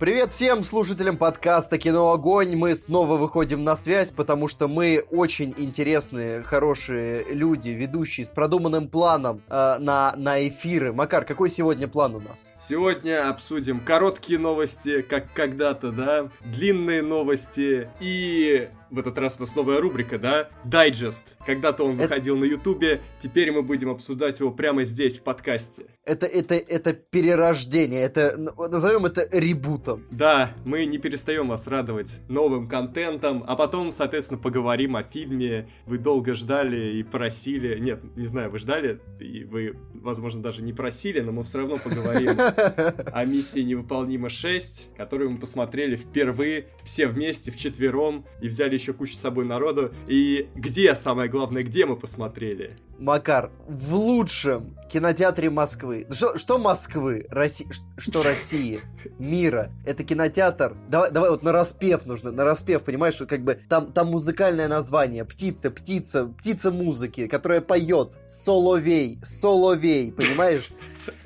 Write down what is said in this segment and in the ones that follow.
Привет всем слушателям подкаста «Кино Огонь». Мы снова выходим на связь, потому что мы очень интересные, хорошие люди, ведущие с продуманным планом э, на, на эфиры. Макар, какой сегодня план у нас? Сегодня обсудим короткие новости, как когда-то, да, длинные новости и в этот раз у нас новая рубрика, да? Дайджест. Когда-то он выходил это... на Ютубе, теперь мы будем обсуждать его прямо здесь, в подкасте. Это, это, это перерождение, это, назовем это ребутом. Да, мы не перестаем вас радовать новым контентом, а потом, соответственно, поговорим о фильме. Вы долго ждали и просили, нет, не знаю, вы ждали, и вы, возможно, даже не просили, но мы все равно поговорим о миссии «Невыполнима 6», которую мы посмотрели впервые, все вместе, вчетвером, и взяли еще кучу с собой народу. И где, самое главное, где мы посмотрели? Макар, в лучшем кинотеатре Москвы. Что, что Москвы? Росси... Что России? Мира. Это кинотеатр. Давай, давай вот на распев нужно. На распев, понимаешь, что как бы там, там музыкальное название. Птица, птица, птица музыки, которая поет. Соловей, соловей, понимаешь?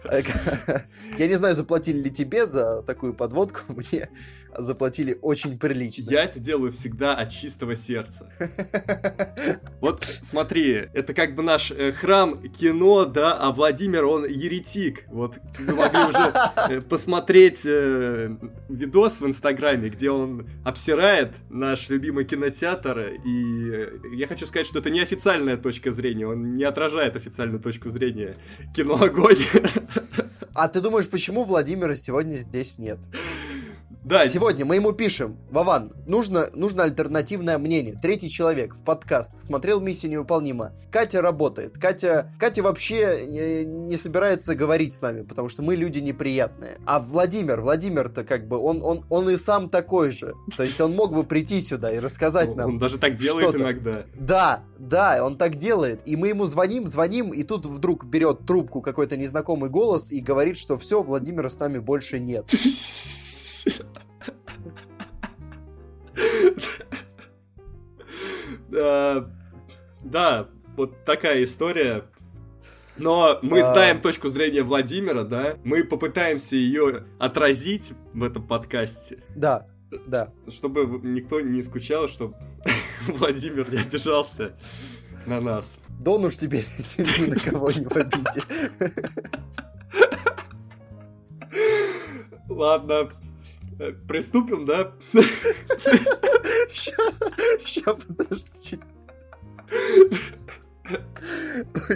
Я не знаю, заплатили ли тебе за такую подводку. Мне заплатили очень прилично. Я это делаю всегда от чистого сердца. Вот смотри, это как бы наш э, храм кино, да, а Владимир, он еретик. Вот вы могли уже э, посмотреть э, видос в Инстаграме, где он обсирает наш любимый кинотеатр, и я хочу сказать, что это не официальная точка зрения, он не отражает официальную точку зрения кино «Огонь». А ты думаешь, почему Владимира сегодня здесь нет? Да. Сегодня мы ему пишем, Вован, нужно, нужно альтернативное мнение. Третий человек в подкаст смотрел «Миссия невыполнима». Катя работает. Катя, Катя вообще не, не собирается говорить с нами, потому что мы люди неприятные. А Владимир, Владимир-то как бы, он, он, он и сам такой же. То есть он мог бы прийти сюда и рассказать нам Он даже так делает иногда. Да, да, он так делает. И мы ему звоним, звоним, и тут вдруг берет трубку какой-то незнакомый голос и говорит, что все, Владимира с нами больше нет. Да, вот такая история. Но мы а... знаем точку зрения Владимира, да? Мы попытаемся ее отразить в этом подкасте. Да, да. Чтобы никто не скучал, чтобы Владимир не обижался на нас. Да он уж теперь ни на кого не в обиде. Ладно, Э, приступим, да? Сейчас, подожди.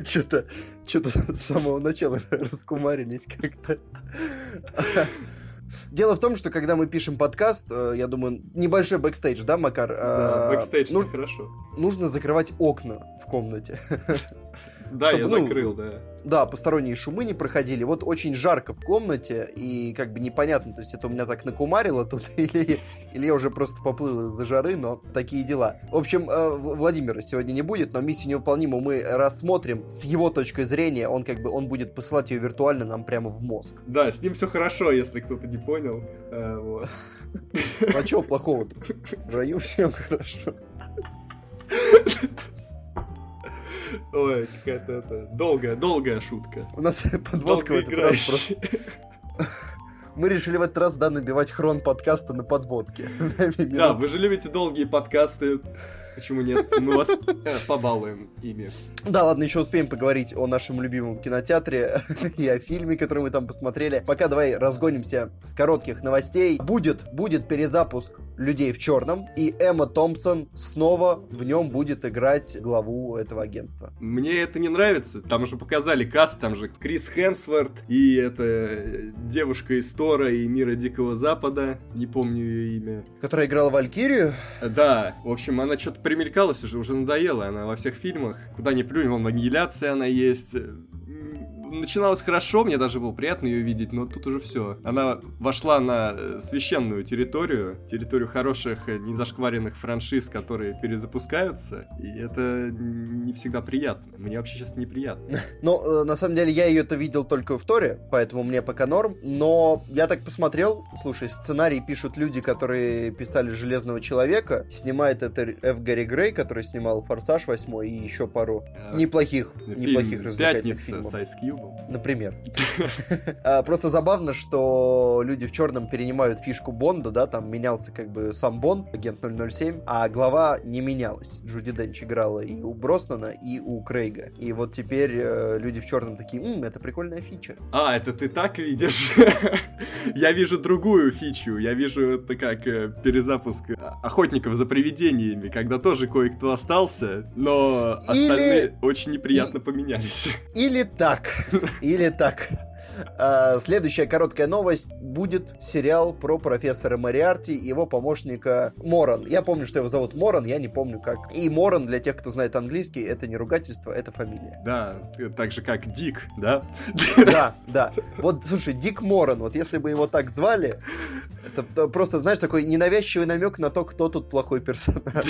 Что-то, что-то с самого начала раскумарились как-то. Дело в том, что когда мы пишем подкаст, э, я думаю, небольшой бэкстейдж, да, Макар? Да, бэкстейдж, ну, хорошо. Нужно закрывать окна в комнате. Да, чтобы, я ну, закрыл, да. Да, посторонние шумы не проходили. Вот очень жарко в комнате, и как бы непонятно, то есть это у меня так накумарило тут, или, или я уже просто поплыл из-за жары, но такие дела. В общем, э, Владимира сегодня не будет, но миссию невыполнимую мы рассмотрим с его точки зрения. Он как бы, он будет посылать ее виртуально нам прямо в мозг. Да, с ним все хорошо, если кто-то не понял. Э, вот. А чего плохого-то? В раю всем хорошо. Ой, какая-то это долгая, долгая шутка. У нас подводка в этот раз просто... Мы решили в этот раз, да, набивать хрон подкаста на подводке. Да, вы же любите долгие подкасты. Почему нет? Мы вас э, побалуем ими. Да, ладно, еще успеем поговорить о нашем любимом кинотеатре и о фильме, который мы там посмотрели. Пока давай разгонимся с коротких новостей. Будет, будет перезапуск «Людей в черном», и Эмма Томпсон снова в нем будет играть главу этого агентства. Мне это не нравится. Там уже показали каст, там же Крис Хемсворт и эта э, девушка из Тора и Мира Дикого Запада, не помню ее имя. Которая играла Валькирию? Да, в общем, она что-то примелькалась уже, уже надоело. Она во всех фильмах, куда ни плюнь, вон аннигиляция она есть начиналось хорошо, мне даже было приятно ее видеть, но тут уже все. Она вошла на э, священную территорию, территорию хороших, э, незашкваренных франшиз, которые перезапускаются, и это не всегда приятно. Мне вообще сейчас неприятно. Ну, э, на самом деле, я ее-то видел только в Торе, поэтому мне пока норм, но я так посмотрел, слушай, сценарий пишут люди, которые писали «Железного человека», снимает это Ф. Гарри Грей, который снимал «Форсаж 8» и еще пару неплохих, неплохих развлекательных фильмов. с Ice Cube был. Например. А, просто забавно, что люди в черном перенимают фишку Бонда, да, там менялся как бы сам Бонд, агент 007, а глава не менялась. Джуди Денч играла и у Броснана, и у Крейга. И вот теперь э, люди в черном такие, М, это прикольная фича. А, это ты так видишь? Я вижу другую фичу. Я вижу это как э, перезапуск охотников за привидениями, когда тоже кое-кто остался, но остальные очень неприятно поменялись. Или так. Или так. А, следующая короткая новость будет сериал про профессора Мариарти и его помощника Моран. Я помню, что его зовут Моран, я не помню как. И Моран, для тех, кто знает английский, это не ругательство, это фамилия. Да, так же как Дик, да? Да, да. Вот, слушай, Дик Моран, вот если бы его так звали, это просто, знаешь, такой ненавязчивый намек на то, кто тут плохой персонаж.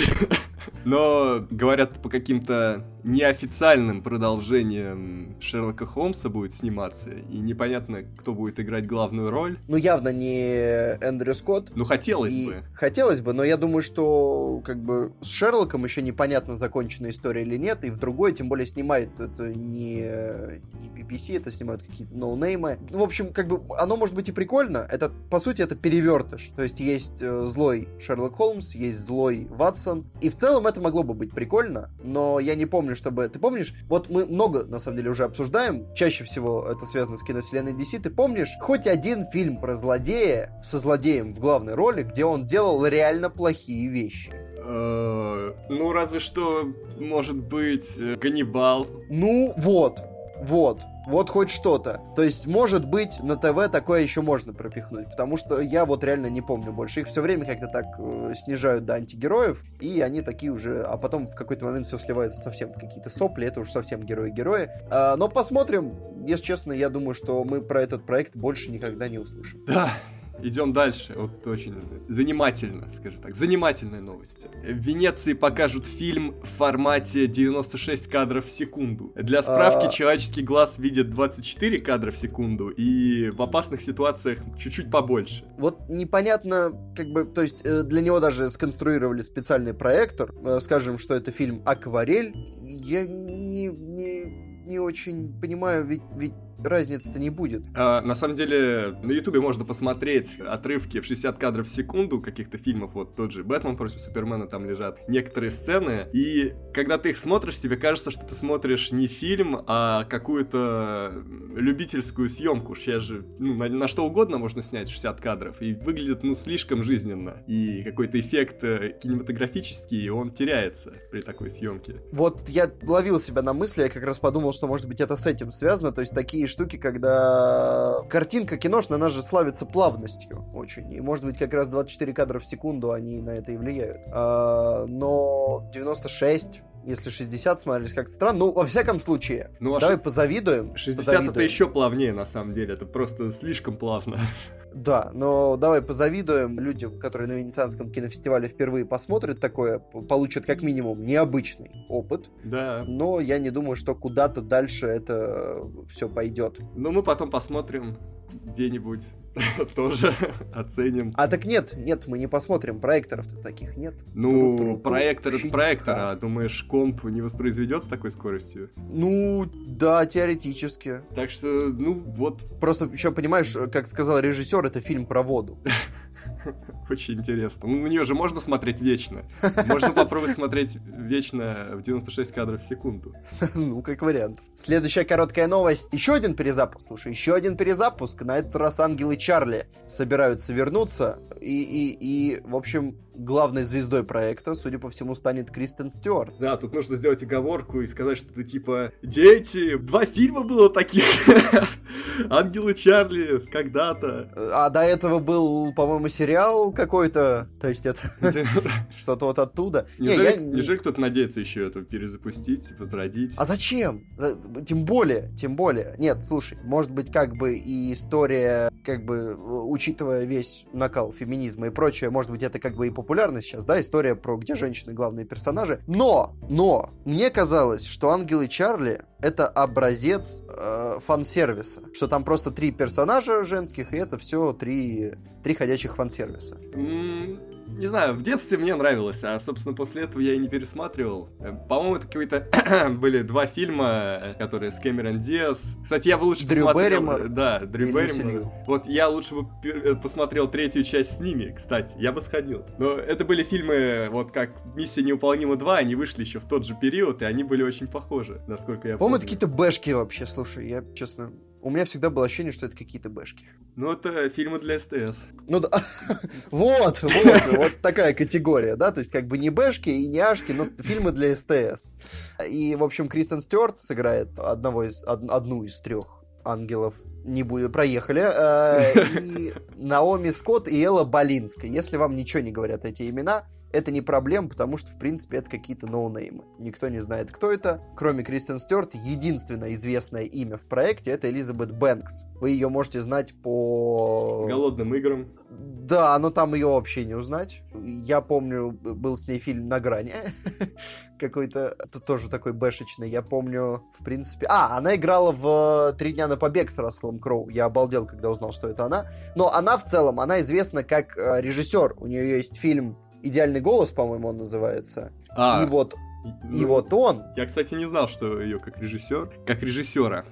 Но, говорят, по каким-то неофициальным продолжениям Шерлока Холмса будет сниматься, и непонятно, кто будет играть главную роль. Ну, явно не Эндрю Скотт. Ну, хотелось и... бы. Хотелось бы, но я думаю, что как бы с Шерлоком еще непонятно, закончена история или нет, и в другой, тем более, снимает это не, не BBC, это снимают какие-то ноунеймы. Ну, в общем, как бы оно может быть и прикольно, это, по сути, это перевертыш. То есть есть э, злой Шерлок Холмс, есть злой Ватсон, и в целом это могло бы быть прикольно, но я не помню, чтобы... Ты помнишь, вот мы много, на самом деле, уже обсуждаем, чаще всего это связано с киновселенной DC, ты помнишь хоть один фильм про злодея со злодеем в главной роли, где он делал реально плохие вещи? Э, ну, разве что, может быть, э, Ганнибал. Ну, вот, вот. Вот хоть что-то. То есть, может быть, на ТВ такое еще можно пропихнуть. Потому что я вот реально не помню больше. Их все время как-то так э, снижают до антигероев. И они такие уже... А потом в какой-то момент все сливается совсем какие-то сопли. Это уже совсем герои-герои. А, но посмотрим. Если честно, я думаю, что мы про этот проект больше никогда не услышим. Да, идем дальше. Вот очень занимательно, скажем так, занимательные новости. В Венеции покажут фильм в формате 96 кадров в секунду. Для справки, а... человеческий глаз видит 24 кадра в секунду, и в опасных ситуациях чуть-чуть побольше. Вот непонятно, как бы, то есть э, для него даже сконструировали специальный проектор. Э, скажем, что это фильм «Акварель». Я не, не не очень понимаю, ведь, ведь разницы-то не будет. А, на самом деле, на Ютубе можно посмотреть отрывки в 60 кадров в секунду каких-то фильмов, вот тот же «Бэтмен против Супермена» там лежат некоторые сцены, и когда ты их смотришь, тебе кажется, что ты смотришь не фильм, а какую-то любительскую съемку. Сейчас же ну, на, на что угодно можно снять 60 кадров, и выглядит, ну, слишком жизненно, и какой-то эффект э, кинематографический, он теряется при такой съемке. Вот я ловил себя на мысли, я как раз подумал, что, может быть, это с этим связано, то есть такие штуки, когда картинка киношная, она же славится плавностью очень. И, может быть, как раз 24 кадра в секунду они на это и влияют. А, но 96 если 60 смотрелись как-то странно. Ну, во всяком случае, ну, а давай ш... позавидуем. 60 позавидуем. это еще плавнее, на самом деле. Это просто слишком плавно. Да, но давай позавидуем людям, которые на Венецианском кинофестивале впервые посмотрят такое, получат как минимум необычный опыт. Да. Но я не думаю, что куда-то дальше это все пойдет. Ну, мы потом посмотрим где-нибудь тоже оценим. А так нет, нет, мы не посмотрим. Проекторов-то таких нет. Ну, проектор это проектор, а думаешь, комп не воспроизведет с такой скоростью? Ну, да, теоретически. Так что, ну, вот. Просто еще понимаешь, как сказал режиссер, это фильм про воду. Очень интересно. Ну, на нее же можно смотреть вечно. Можно попробовать смотреть вечно в 96 кадров в секунду. Ну, как вариант. Следующая короткая новость. Еще один перезапуск. Слушай, еще один перезапуск. На этот раз Ангелы Чарли собираются вернуться. И, и, и в общем, главной звездой проекта, судя по всему, станет Кристен Стюарт. Да, тут нужно сделать оговорку и сказать, что это типа «Дети, два фильма было таких! Ангелы Чарли когда-то!» А до этого был, по-моему, сериал какой-то, то есть это что-то вот оттуда. Неужели кто-то надеется еще это перезапустить, возродить? А зачем? Тем более, тем более. Нет, слушай, может быть, как бы и история, как бы, учитывая весь накал феминизма и прочее, может быть, это как бы и популярно сейчас, да, история про где женщины главные персонажи. Но, но, мне казалось, что Ангелы Чарли это образец э, фан-сервиса. Что там просто три персонажа женских, и это все три, три ходячих фан-сервиса. Не знаю, в детстве мне нравилось, а, собственно, после этого я и не пересматривал. Э, по-моему, это какие-то были два фильма, которые с Кэмерон Диас. Кстати, я бы лучше Дрю посмотрел... Берримор Да, Дрю Берримор. Вот я лучше бы э, посмотрел третью часть с ними, кстати. Я бы сходил. Но это были фильмы, вот как «Миссия невыполнима 2», они вышли еще в тот же период, и они были очень похожи, насколько я По-моему, помню. это какие-то бэшки вообще, слушай, я, честно... У меня всегда было ощущение, что это какие-то бэшки. Ну, это фильмы для СТС. Ну да, вот, вот, вот такая категория, да, то есть как бы не бэшки и не ашки, но фильмы для СТС. И, в общем, Кристен Стюарт сыграет одного из, од- одну из трех ангелов. Не будет, проехали. Э, И Наоми Скотт и Элла Болинская. Если вам ничего не говорят эти имена, это не проблема, потому что, в принципе, это какие-то ноунеймы. Никто не знает, кто это. Кроме Кристен Стюарт, единственное известное имя в проекте — это Элизабет Бэнкс. Вы ее можете знать по... Голодным играм. Да, но там ее вообще не узнать. Я помню, был с ней фильм «На грани». Какой-то, тоже такой бэшечный. Я помню, в принципе... А, она играла в «Три дня на побег» с Расселом Кроу. Я обалдел, когда узнал, что это она. Но она в целом, она известна как э, режиссер. У нее есть фильм «Идеальный голос», по-моему, он называется. А, И вот, и ну, вот он, Я, кстати, не знал, что ее как режиссер, как режиссера.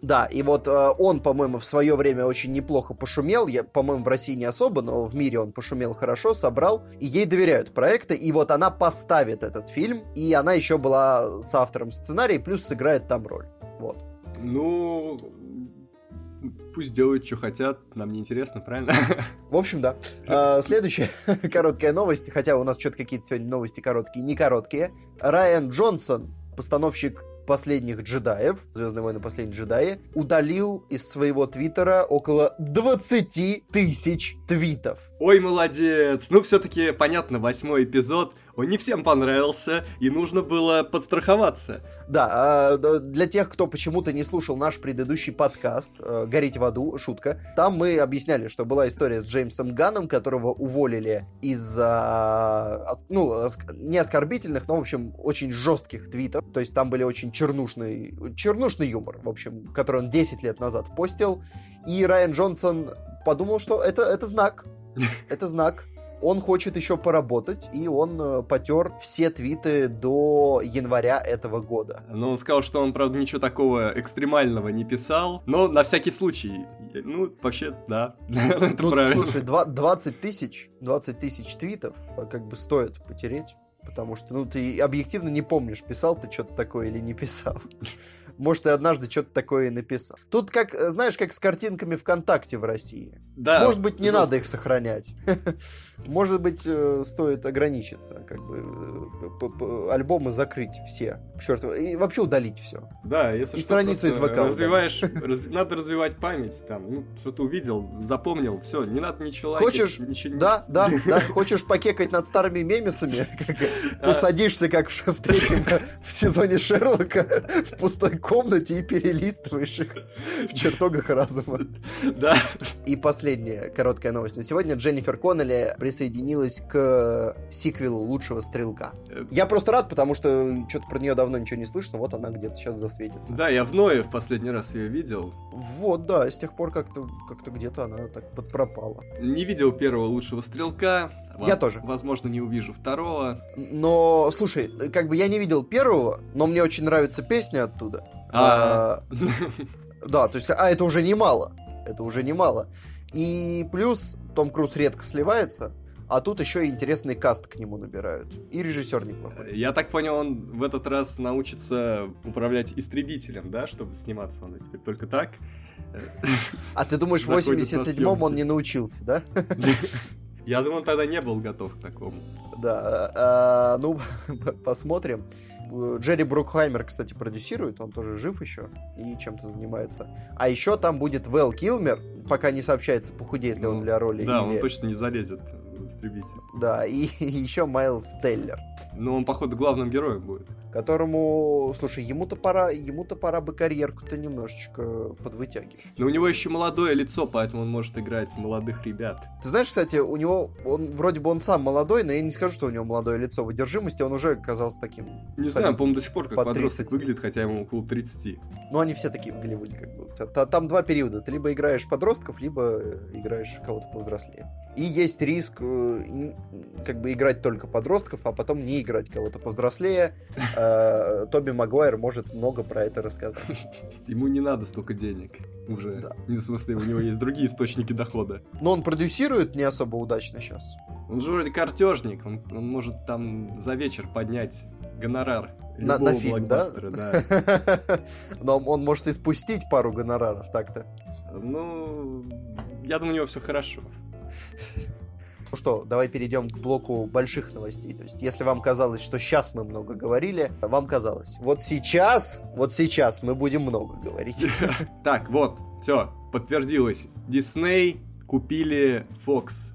Да, и вот э, он, по-моему, в свое время очень неплохо пошумел. Я, по-моему, в России не особо, но в мире он пошумел хорошо, собрал. И ей доверяют проекты. И вот она поставит этот фильм. И она еще была с автором сценария, плюс сыграет там роль. Вот. Ну, пусть делают, что хотят, нам не интересно, правильно? В общем, да. Э, Следующая короткая новость, хотя у нас что-то какие-то сегодня новости короткие, не короткие. Райан Джонсон, постановщик последних джедаев, Звездные войны последние джедаи, удалил из своего твиттера около 20 тысяч твитов. Ой, молодец! Ну, все-таки, понятно, восьмой эпизод, он не всем понравился, и нужно было подстраховаться. Да, д- для тех, кто почему-то не слушал наш предыдущий подкаст э, «Гореть в аду», шутка, там мы объясняли, что была история с Джеймсом Ганном, которого уволили из-за, ну, не оскорбительных, но, в общем, очень жестких твитов. То есть там были очень чернушный, чернушный юмор, в общем, который он 10 лет назад постил. И Райан Джонсон подумал, что это, это знак. Это знак. Он хочет еще поработать, и он э, потер все твиты до января этого года. Но он сказал, что он, правда, ничего такого экстремального не писал, но на всякий случай. Ну, вообще, да, это Ну, правильно. слушай, два- 20 тысяч, 20 тысяч твитов а, как бы стоит потереть, потому что, ну, ты объективно не помнишь, писал ты что-то такое или не писал. Может, ты однажды что-то такое и написал. Тут, как, э, знаешь, как с картинками ВКонтакте в России. Да, Может быть, не жестко. надо их сохранять. Может быть, э, стоит ограничиться, как бы э, альбомы закрыть все, к черту, и вообще удалить все. Да, если И что, страницу из ВК развиваешь, раз- надо развивать память, там, ну, что-то увидел, запомнил, все, не надо ничего лайкать, Хочешь? ничего Да, да, да. Хочешь покекать над старыми мемесами? А, Ты садишься, как в, третьем в сезоне Шерлока, в пустой комнате и перелистываешь их в чертогах разума. Да, И последняя короткая новость на сегодня. Дженнифер Коннелли присоединилась к сиквелу «Лучшего стрелка». Э, Я просто рад, потому что что-то про нее давно ничего не слышно, вот она где-то сейчас засветится. да, я в Ное в последний раз ее видел. Вот, да, с тех пор как-то как где-то она так подпропала. Не видел первого лучшего стрелка. Я тоже. Возможно, не увижу второго. Но, слушай, как бы я не видел первого, но мне очень нравится песня оттуда. А, А, Да, то есть, а это уже немало. Это уже немало. И плюс Том Круз редко сливается, а тут еще и интересный каст к нему набирают. И режиссер неплохой. Я так понял, он в этот раз научится управлять истребителем, да, чтобы сниматься он теперь только так. А ты думаешь, в Заходит на 87-м он не научился, да? Я думаю, он тогда не был готов к такому. Да, а, ну, посмотрим. Джерри Брукхаймер, кстати, продюсирует, он тоже жив еще и чем-то занимается. А еще там будет Вэл Килмер, пока не сообщается, похудеет ли он Ну, для роли. Да, или- он точно не залезет в истребитель. Да, и еще Майлз Теллер, Но он, походу, главным героем будет. Которому, слушай, ему-то пора, ему-то пора бы карьерку-то немножечко подвытягивать. Но у него еще молодое лицо, поэтому он может играть молодых ребят. Ты знаешь, кстати, у него, он вроде бы он сам молодой, но я не скажу, что у него молодое лицо. В одержимости он уже казался таким. Не солидным. знаю, по-моему, до сих пор как Под подросток 30. выглядит, хотя ему около 30. Ну, они все такие в Голливуде, как бы. Та- та- Там два периода. Ты либо играешь подростков, либо играешь кого-то повзрослее. И есть риск э, как бы играть только подростков, а потом не играть кого-то повзрослее. Э, Тоби Магуайр может много про это рассказать. Ему не надо столько денег уже. Да. Не в смысле, у него есть другие источники дохода. Но он продюсирует не особо удачно сейчас. Он же вроде картежник, он, он может там за вечер поднять гонорар на, на фильм, да? да. Но он может и спустить пару гонораров так-то. Ну, я думаю, у него все хорошо. Ну что, давай перейдем к блоку больших новостей. То есть, если вам казалось, что сейчас мы много говорили, вам казалось. Вот сейчас, вот сейчас мы будем много говорить. Так, вот, все, подтвердилось. Дисней купили Fox.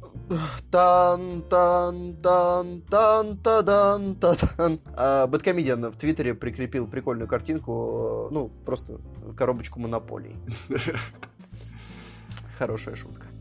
Тан тан тан тан тадан тадан. А Бэткомедиан в Твиттере прикрепил прикольную картинку, ну, просто коробочку монополий. Хорошая шутка.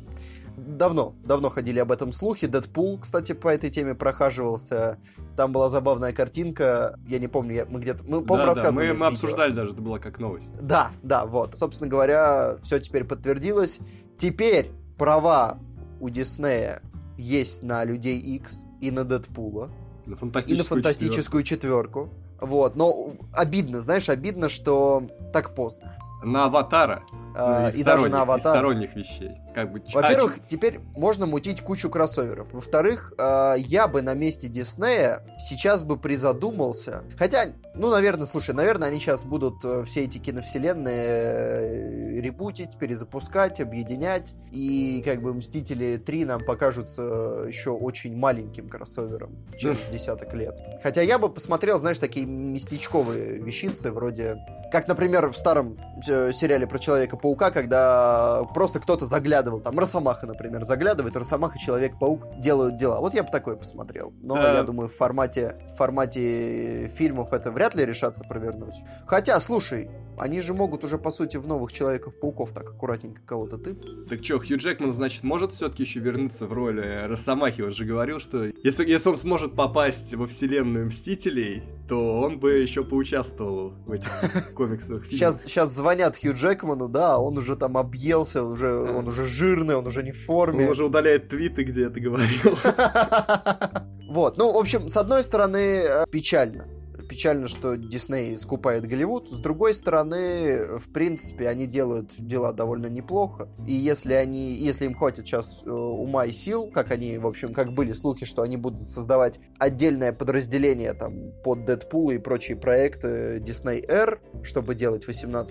Давно, давно ходили об этом слухи. Дэдпул, кстати, по этой теме прохаживался. Там была забавная картинка. Я не помню, я, мы где-то... Мы, по-моему, да, рассказывали. Да, мы, мы обсуждали даже, это было как новость. Да, да, вот. Собственно говоря, все теперь подтвердилось. Теперь права у Диснея есть на Людей X и на Дэдпула. На фантастическую, и на фантастическую четверку. четверку. Вот, но обидно, знаешь, обидно, что так поздно. На Аватара. А, ну, и, и даже на Аватара. сторонних вещей. Как бы, Во-первых, а, теперь можно мутить кучу кроссоверов. Во-вторых, э, я бы на месте Диснея сейчас бы призадумался. Хотя, ну, наверное, слушай, наверное, они сейчас будут э, все эти киновселенные э, ребутить, перезапускать, объединять. И как бы Мстители 3 нам покажутся еще очень маленьким кроссовером через десяток лет. Хотя я бы посмотрел, знаешь, такие местечковые вещицы, вроде... Как, например, в старом э, сериале про Человека-паука, когда просто кто-то заглядывал, там Росомаха, например, заглядывает, Росомаха, Человек-паук делают дела. Вот я бы такое посмотрел. Но да. я думаю, в формате, в формате фильмов это вряд ли решаться провернуть. Хотя, слушай, они же могут уже, по сути, в новых Человеков-пауков так аккуратненько кого-то тыц. Так что, Хью Джекман, значит, может все-таки еще вернуться в роли э, Росомахи? Он же говорил, что если, если он сможет попасть во вселенную Мстителей, то он бы еще поучаствовал в этих комиксах. Сейчас, сейчас звонят Хью Джекману, да, он уже там объелся, уже, а. он уже жирный, он уже не в форме. Он уже удаляет твиты, где это говорил. Вот, ну, в общем, с одной стороны, э, печально печально, что Дисней скупает Голливуд. С другой стороны, в принципе, они делают дела довольно неплохо. И если они, если им хватит сейчас э, ума и сил, как они, в общем, как были слухи, что они будут создавать отдельное подразделение там под Дэдпул и прочие проекты Disney R, чтобы делать 18+,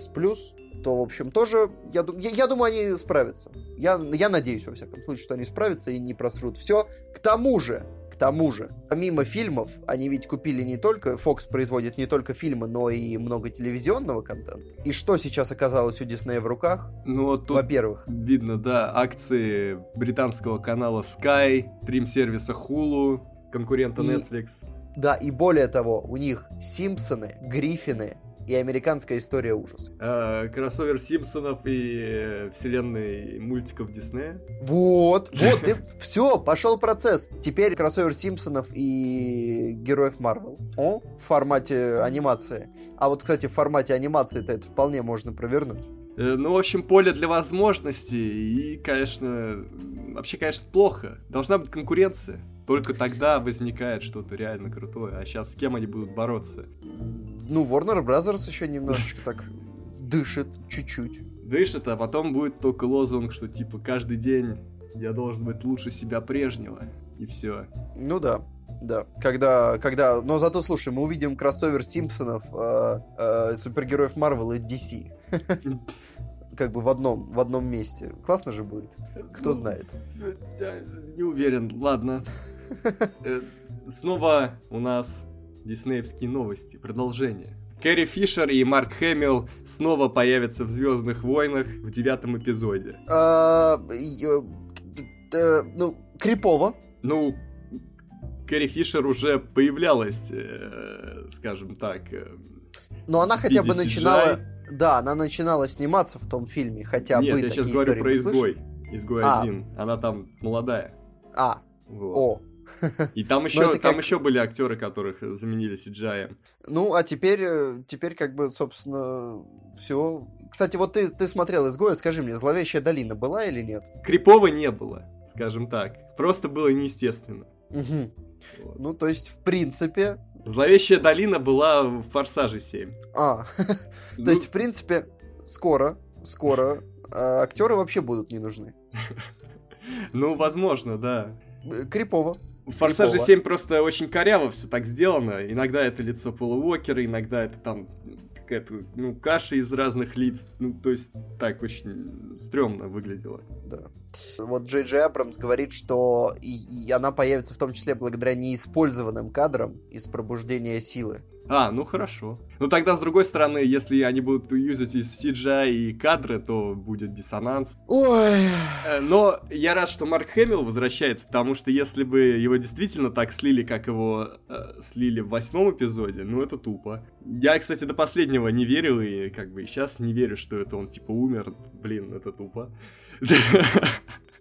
то, в общем, тоже, я, я, я думаю, они справятся. Я, я надеюсь, во всяком случае, что они справятся и не просрут все. К тому же, тому же, помимо фильмов, они ведь купили не только, Fox производит не только фильмы, но и много телевизионного контента. И что сейчас оказалось у Диснея в руках? Ну, вот тут Во-первых. Видно, да, акции британского канала Sky, стрим-сервиса Hulu, конкурента и... Netflix. Да, и более того, у них Симпсоны, Гриффины, и американская история ужаса. А, кроссовер Симпсонов и э, вселенной мультиков Диснея. Вот, вот, ты, все, пошел процесс. Теперь кроссовер Симпсонов и героев Марвел. О, в формате анимации. А вот, кстати, в формате анимации это вполне можно провернуть. Э, ну, в общем, поле для возможностей. И, конечно, вообще, конечно, плохо. Должна быть конкуренция. Только тогда возникает что-то реально крутое. А сейчас с кем они будут бороться? Ну, Warner Brothers еще немножечко так дышит чуть-чуть. Дышит, а потом будет только лозунг, что типа каждый день я должен быть лучше себя прежнего. И все. Ну да. Да, когда, когда, но зато, слушай, мы увидим кроссовер Симпсонов, э, э, супергероев Марвел и DC. как бы в одном, в одном месте. Классно же будет. Кто ну, знает. Не уверен. Ладно. Э, снова у нас диснеевские новости, продолжение. Кэрри Фишер и Марк Хэмилл снова появятся в Звездных войнах в девятом эпизоде. А, э, ну, крипово. Ну, Кэрри Фишер уже появлялась, э, скажем так. Но она хотя бы начинала. Да, она начинала сниматься в том фильме, хотя Нет, я сейчас говорю про изгой. Изгой а. один. Она там молодая. А. Вот. О, и там еще, там как... еще были актеры, которых заменили CGI. Ну, а теперь, э, теперь как бы, собственно, все. Кстати, вот ты, ты смотрел «Изгоя», скажи мне, «Зловещая долина» была или нет? Крипова не было. скажем так. Просто было неестественно. Мгм. Вот. Ну, то есть, в принципе... Зловещая долина была в Форсаже 7. А, Ну, то есть, в принципе, скоро, скоро а, актеры вообще будут не нужны. ну, возможно, да. Э, Крипово. В Форсаже Крипово. 7 просто очень коряво все так сделано. Иногда это лицо Пола Уокера, иногда это там какая-то, ну, каша из разных лиц. Ну, то есть, так очень стрёмно выглядело. Да. Вот Джей Джей Абрамс говорит, что и, и она появится в том числе благодаря неиспользованным кадрам из пробуждения силы. А, ну хорошо. Ну тогда, с другой стороны, если они будут юзать из CGI и кадры, то будет диссонанс. Ой. Э, Но я рад, что Марк Хэмилл возвращается, потому что если бы его действительно так слили, как его э, слили в восьмом эпизоде, ну это тупо. Я, кстати, до последнего не верил, и как бы сейчас не верю, что это он типа умер. Блин, это тупо.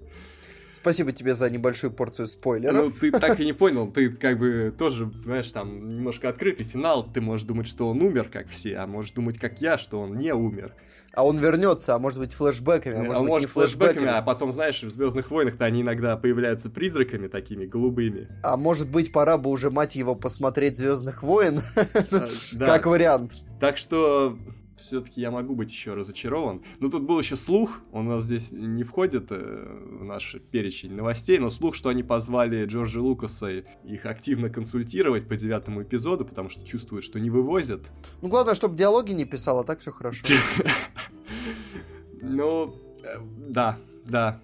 Спасибо тебе за небольшую порцию спойлеров. Ну, ты так и не понял, ты как бы тоже, знаешь, там немножко открытый финал, ты можешь думать, что он умер, как все, а можешь думать, как я, что он не умер. А он вернется, а может быть флешбэками, а А может, может, быть, не флешбэками, а потом, знаешь, в Звездных войнах-то они иногда появляются призраками такими голубыми. А может быть, пора бы уже, мать его, посмотреть Звездных войн? А, да. Как вариант. Так что все-таки я могу быть еще разочарован. Но тут был еще слух, он у нас здесь не входит э, в наш перечень новостей, но слух, что они позвали Джорджа Лукаса их активно консультировать по девятому эпизоду, потому что чувствуют, что не вывозят. Ну, главное, чтобы диалоги не писал, а так все хорошо. Ну, э, да, да.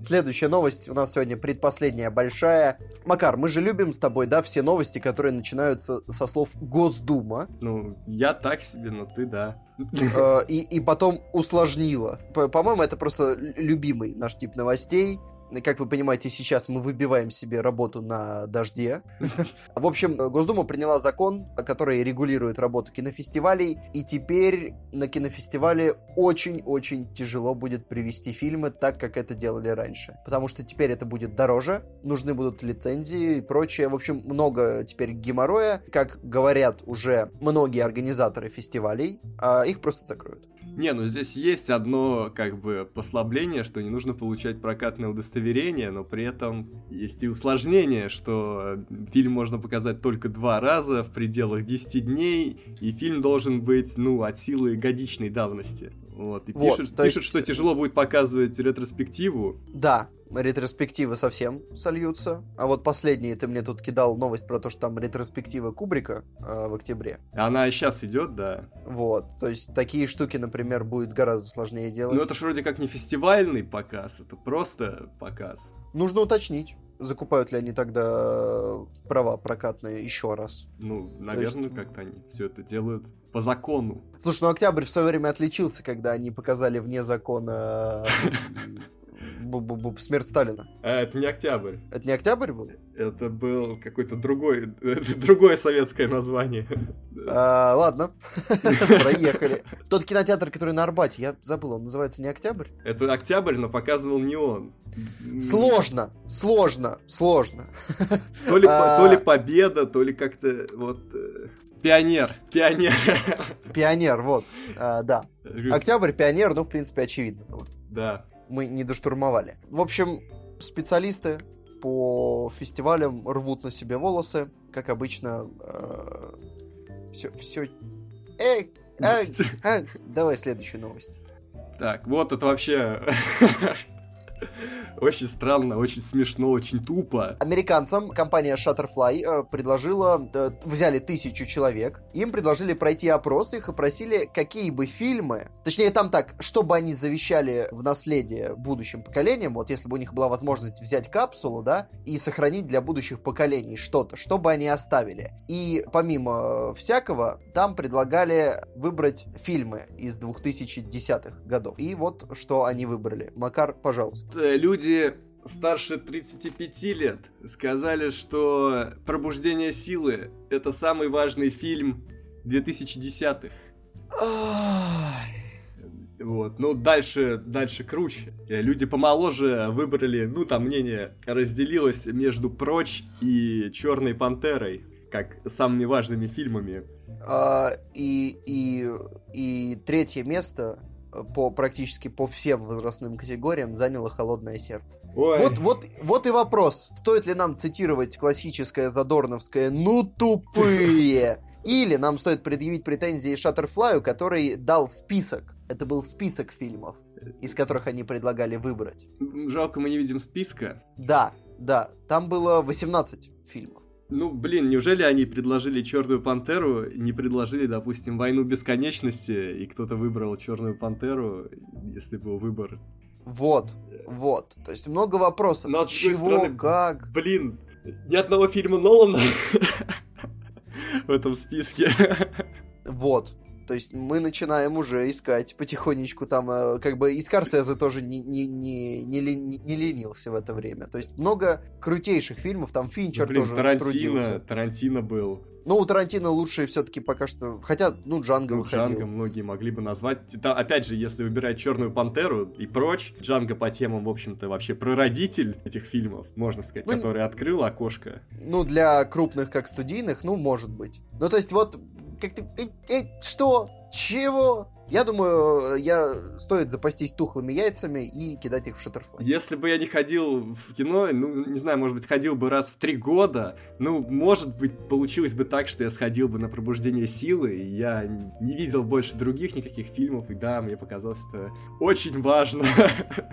Следующая новость у нас сегодня предпоследняя большая. Макар, мы же любим с тобой, да, все новости, которые начинаются со слов Госдума, Ну, я так себе, но ты да. э, и, и потом усложнила. По- По-моему, это просто любимый наш тип новостей. Как вы понимаете, сейчас мы выбиваем себе работу на дожде. В общем, Госдума приняла закон, который регулирует работу кинофестивалей, и теперь на кинофестивале очень-очень тяжело будет привести фильмы так, как это делали раньше. Потому что теперь это будет дороже, нужны будут лицензии и прочее. В общем, много теперь геморроя. Как говорят уже многие организаторы фестивалей, а их просто закроют. Не, ну здесь есть одно, как бы, послабление, что не нужно получать прокатное удостоверение, но при этом есть и усложнение, что фильм можно показать только два раза в пределах 10 дней, и фильм должен быть, ну, от силы годичной давности. Вот, и Вот, пишут, пишут, есть- что тяжело будет показывать ретроспективу. Да, ретроспективы совсем сольются. А вот последние ты мне тут кидал новость про то, что там ретроспектива Кубрика э, в октябре. Она и сейчас идет, да. Вот, то есть такие штуки, например, будет гораздо сложнее делать. Но это ж вроде как не фестивальный показ, это просто показ. Нужно уточнить, закупают ли они тогда э, права прокатные еще раз. Ну, наверное, есть- как-то они все это делают по закону. Слушай, ну Октябрь в свое время отличился, когда они показали вне закона м, бу-бу-бу, смерть Сталина. А, это не октябрь. Это не Октябрь был? Это был какой-то другой, другое советское название. А, ладно, проехали. Тот кинотеатр, который на Арбате, я забыл, он называется не Октябрь? Это октябрь, но показывал не он. Сложно, сложно, сложно. То ли, А. то ли победа, то ли как-то вот... э, Пионер, пионер. Пионер, вот, А, да. Октябрь, пионер, ну, в принципе, очевидно было. Да. Мы не доштурмовали. В общем, специалисты по фестивалям рвут на себе волосы, как обычно. Все, все. Эй, эй, эй. Давай следующую новость. Так, вот это вообще... Очень странно, очень смешно, очень тупо. Американцам компания Shutterfly э, предложила, э, взяли тысячу человек, им предложили пройти опрос, их и просили, какие бы фильмы, точнее там так, чтобы они завещали в наследие будущим поколениям, вот если бы у них была возможность взять капсулу, да, и сохранить для будущих поколений что-то, что бы они оставили. И помимо всякого, там предлагали выбрать фильмы из 2010-х годов. И вот что они выбрали. Макар, пожалуйста. Э, Люди старше 35 лет сказали, что «Пробуждение силы» — это самый важный фильм 2010-х. Ай. Вот, ну дальше, дальше круче. Люди помоложе выбрали, ну там мнение разделилось между «Прочь» и «Черной пантерой», как самыми важными фильмами. А, и, и, и третье место по практически по всем возрастным категориям заняло «Холодное сердце». Ой. Вот, вот, вот и вопрос. Стоит ли нам цитировать классическое задорновское «ну тупые»? Или нам стоит предъявить претензии Шаттерфлаю, который дал список. Это был список фильмов, из которых они предлагали выбрать. Жалко, мы не видим списка. Да, да, там было 18 фильмов. Ну, блин, неужели они предложили Черную Пантеру, не предложили, допустим, Войну Бесконечности, и кто-то выбрал Черную Пантеру, если был выбор? Вот, вот. То есть много вопросов. Но, с Чего, стороны, как? Блин, ни одного фильма Нолана в этом списке. Вот. То есть мы начинаем уже искать потихонечку там, э, как бы и Скорсезе тоже не, не, не, не, лени- не ленился в это время. То есть много крутейших фильмов, там Финчер Блин, тоже Тарантино, трудился. Тарантино был. Ну, у Тарантино лучшие все-таки пока что, хотя, ну, Джанго Ну, выходил. Джанго многие могли бы назвать. Та- опять же, если выбирать Черную Пантеру и прочь, Джанго по темам, в общем-то, вообще прародитель этих фильмов, можно сказать, Ну, который открыл окошко. Ну, для крупных, как студийных, ну, может быть. Ну, то есть вот, как ты... э, э, что? Чего? Я думаю, я стоит запастись тухлыми яйцами и кидать их в шаттерфлай. Если бы я не ходил в кино, ну, не знаю, может быть, ходил бы раз в три года, ну, может быть, получилось бы так, что я сходил бы на пробуждение силы, и я не видел больше других никаких фильмов, и да, мне показалось это очень важно.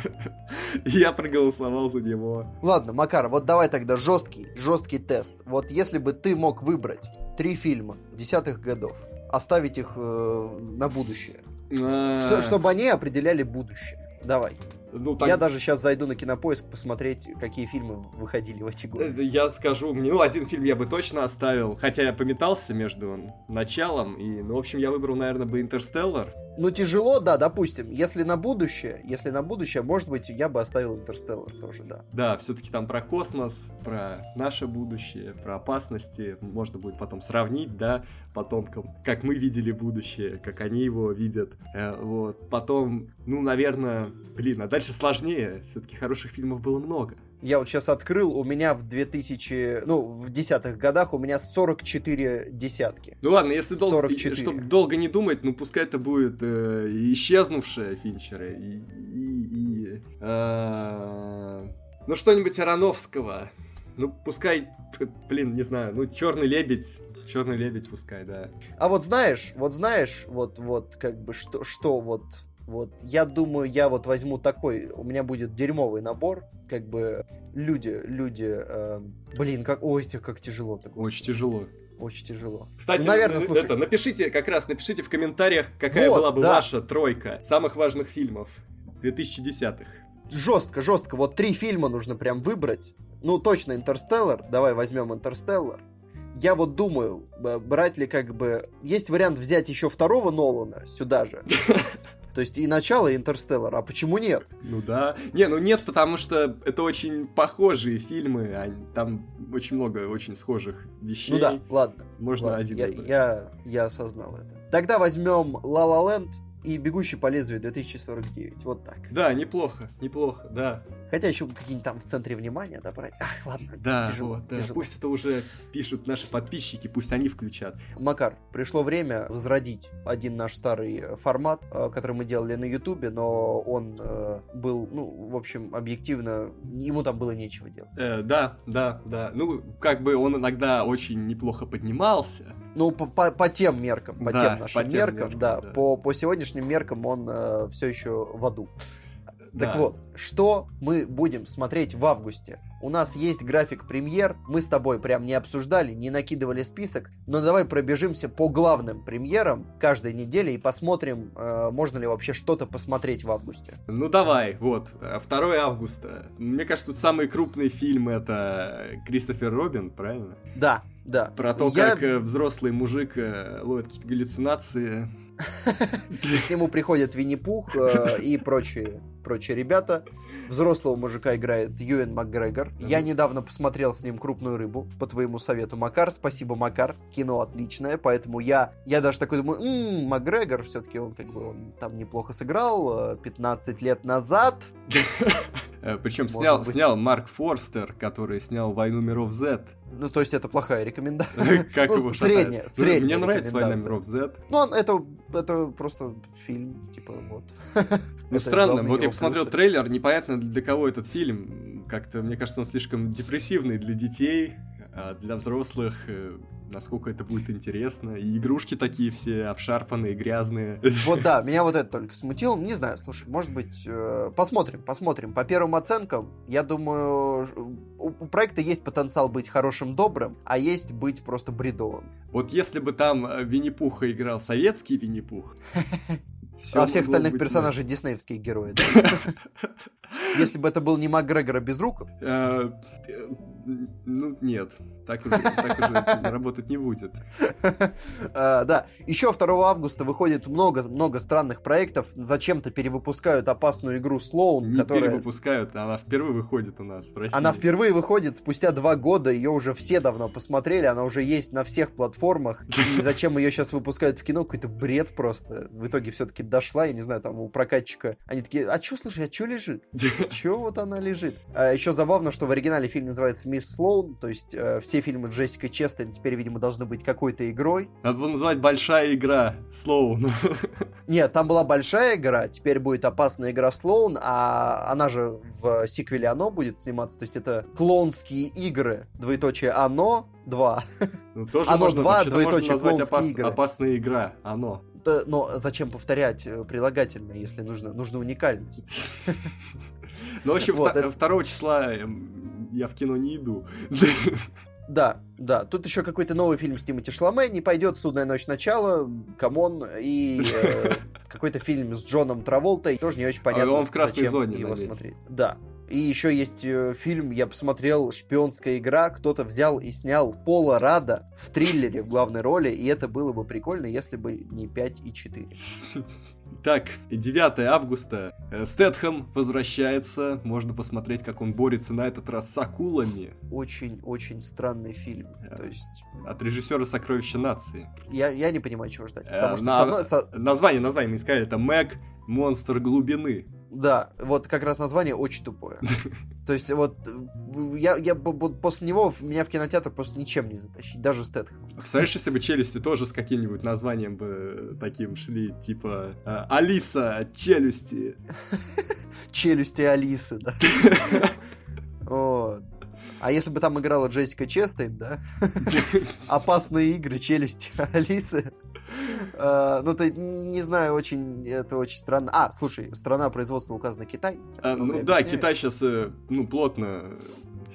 Я проголосовал за него. Ладно, Макар, вот давай тогда жесткий, жесткий тест. Вот если бы ты мог выбрать три фильма десятых годов, оставить их э, на будущее, А, что- чтобы они определяли будущее. Давай. Ну, так- Я даже сейчас зайду на кинопоиск посмотреть, какие фильмы выходили в эти годы. Э, Я скажу, мне, ну, один фильм я бы точно оставил, хотя я пометался между началом и, ну, в общем, я выбрал, наверное, бы «Интерстеллар». Ну, тяжело, да, допустим. Если на будущее, если на будущее, может быть, я бы оставил Интерстеллар тоже, да. Да, все-таки там про космос, про наше будущее, про опасности. Можно будет потом сравнить, да, потомкам, как мы видели будущее, как они его видят. Э, вот. Потом, ну, наверное, блин, а дальше сложнее. Все-таки хороших фильмов было много. Я вот сейчас открыл, у меня в 2000, ну, в десятых годах у меня 44 десятки. Ну ладно, если долго, 44. чтобы долго не думать, ну пускай это будет э, исчезнувшая Финчера и, и- и, э, ну что-нибудь Ароновского. Ну пускай, блин, не знаю, ну Черный лебедь, Черный лебедь пускай, да. А вот знаешь, вот знаешь, вот, вот, как бы, что, что вот, вот, я думаю, я вот возьму такой, у меня будет дерьмовый набор, как бы, люди, люди, э, блин, как, ой, как тяжело-то, господи, Очень тяжело. очень тяжело. Кстати, Ну, наверное, э, слушай. это, напишите, как раз напишите в комментариях, какая Вот, была бы да. ваша тройка самых важных фильмов 2010-х. Жестко, жестко, вот три фильма нужно прям выбрать. Ну, точно, Интерстеллар, давай возьмем Интерстеллар. Я вот думаю, брать ли как бы... Есть вариант взять еще второго Нолана сюда же. То есть и начало и Интерстеллар, а почему нет? Ну да. Не, ну нет, потому что это очень похожие фильмы, а там очень много очень схожих вещей. Ну да, ладно. Можно ладно, один я, выбрать. я, я осознал это. Тогда возьмем La La Land и Бегущий по лезвию 2049. Вот так. Да, неплохо, неплохо, да. Хотя еще какие-нибудь там в центре внимания добрать. Ах, ладно, Да, тяжело, вот, да. тяжело. Пусть это уже пишут наши подписчики, пусть они включат. Макар, пришло время возродить один наш старый э, формат, э, который мы делали на Ютубе, но он э, был, ну, в общем, объективно, ему там было нечего делать. Э, да, да, да. Ну, как бы он иногда очень неплохо поднимался. Ну, по, по- по тем меркам, по Да, тем нашим по тем меркам, меркам, да, да. По, по сегодняшним меркам он все еще в аду. Так Да. вот, что мы будем смотреть в августе? У нас есть график премьер, мы с тобой прям не обсуждали, не накидывали список, но давай пробежимся по главным премьерам каждой недели и посмотрим, э, можно ли вообще что-то посмотреть в августе. Ну давай, вот, э, 2 августа. Мне кажется, тут самый крупный фильм это Кристофер Робин, правильно? Да, да. Про то, Я- как э, взрослый мужик э, ловит какие-то галлюцинации. К нему приходит Винни-Пух э, и прочие, прочие ребята. Взрослого мужика играет Юэн Макгрегор. Я недавно посмотрел с ним «Крупную рыбу» по твоему совету, Макар. Спасибо, Макар. Кино отличное, поэтому я, я даже такой думаю, «М, Макгрегор, все-таки он как бы он там неплохо сыграл э, 15 лет назад. Причем Может снял, снял Марк Форстер, который снял «Войну миров Z». Ну, то есть это плохая рекомендация. Как Ну, его средняя, средняя Мне нравится «Война миров Z». Ну, это, это просто фильм, типа, вот. Ну, странно, вот я посмотрел трейлер, непонятно для кого этот фильм. Как-то, мне кажется, он слишком депрессивный для детей, для взрослых э, насколько это будет интересно. И игрушки такие все обшарпанные, грязные. Вот да, меня вот это только смутило. Не знаю, слушай, может быть, э, посмотрим, посмотрим. По первым оценкам, я думаю, у, проекта есть потенциал быть хорошим, добрым, а есть быть просто бредовым. Вот если бы там э, Винни-Пуха играл советский Винни-Пух, а всех остальных персонажей диснеевские герои. да? Если бы это был не Макгрегор, а Безруков, Э, э, Ну, нет. Так уже, так уже это работать не будет. А, да, еще 2 августа выходит много-много странных проектов. Зачем-то перевыпускают опасную игру Слоун, Не которая... перевыпускают, она впервые выходит у нас в России. Она впервые выходит спустя два года, ее уже все давно посмотрели, она уже есть на всех платформах. И зачем ее сейчас выпускают в кино? Какой-то бред просто. В итоге все-таки дошла, я не знаю, там у прокатчика. Они такие, а чё, слушай, а чё лежит? Чё вот она лежит? А еще забавно, что в оригинале фильм называется «Мисс Слоун», то есть э, все фильмы Джессика Честейн теперь, видимо, должны быть какой-то игрой. Надо было называть большая игра. Слоун. Нет, там была большая игра, теперь будет опасная игра Слоун, а она же в сиквеле «Оно» будет сниматься, то есть это клоунские игры, двоеточие «Оно», 2. Ну, тоже Оно можно, два, вообще-то можно двоеточие, назвать опас- игры. опасная игра. Оно. Да, Но зачем повторять прилагательное, если нужно, нужна уникальность? Ну, в общем, Вот, вта- это- 2 числа эм, я в кино не иду. Да, да. Тут еще какой-то новый фильм с Тимоти Шаламе, не пойдет «Судная ночь. Начало», come on, и э, какой-то фильм с Джоном Траволтой, тоже не очень понятно, он в красной зачем зоне, его смотреть. Да. И еще есть э, фильм, я посмотрел, «Шпионская игра», кто-то взял и снял Пола Радда в триллере в главной роли, и это было бы прикольно, если бы не 5 и 4. Так, 9 августа. Э, Стэтхэм возвращается. Можно посмотреть, как он борется на этот раз с акулами. Очень-очень странный фильм. Да. То есть, От режиссера «Сокровища нации». я, я не понимаю, чего ждать. Э, Потому что, на- со- Название, название мы искали. Это Мэг, монстр глубины. Да, вот как раз название очень тупое. То есть вот э, я, я после него меня в кинотеатр просто ничем не затащить, даже Стэтхэм. Представляешь, если бы челюсти тоже с каким-нибудь названием бы таким шли, типа э, Алиса, челюсти. Челюсти Алисы, да. А если бы там играла Джессика Честейн, да? Опасные игры, челюсти Алисы. Э, Ну, ты не знаю, очень это очень странно. А, слушай, страна производства указана Китай. Много ну да. Китай сейчас ну, плотно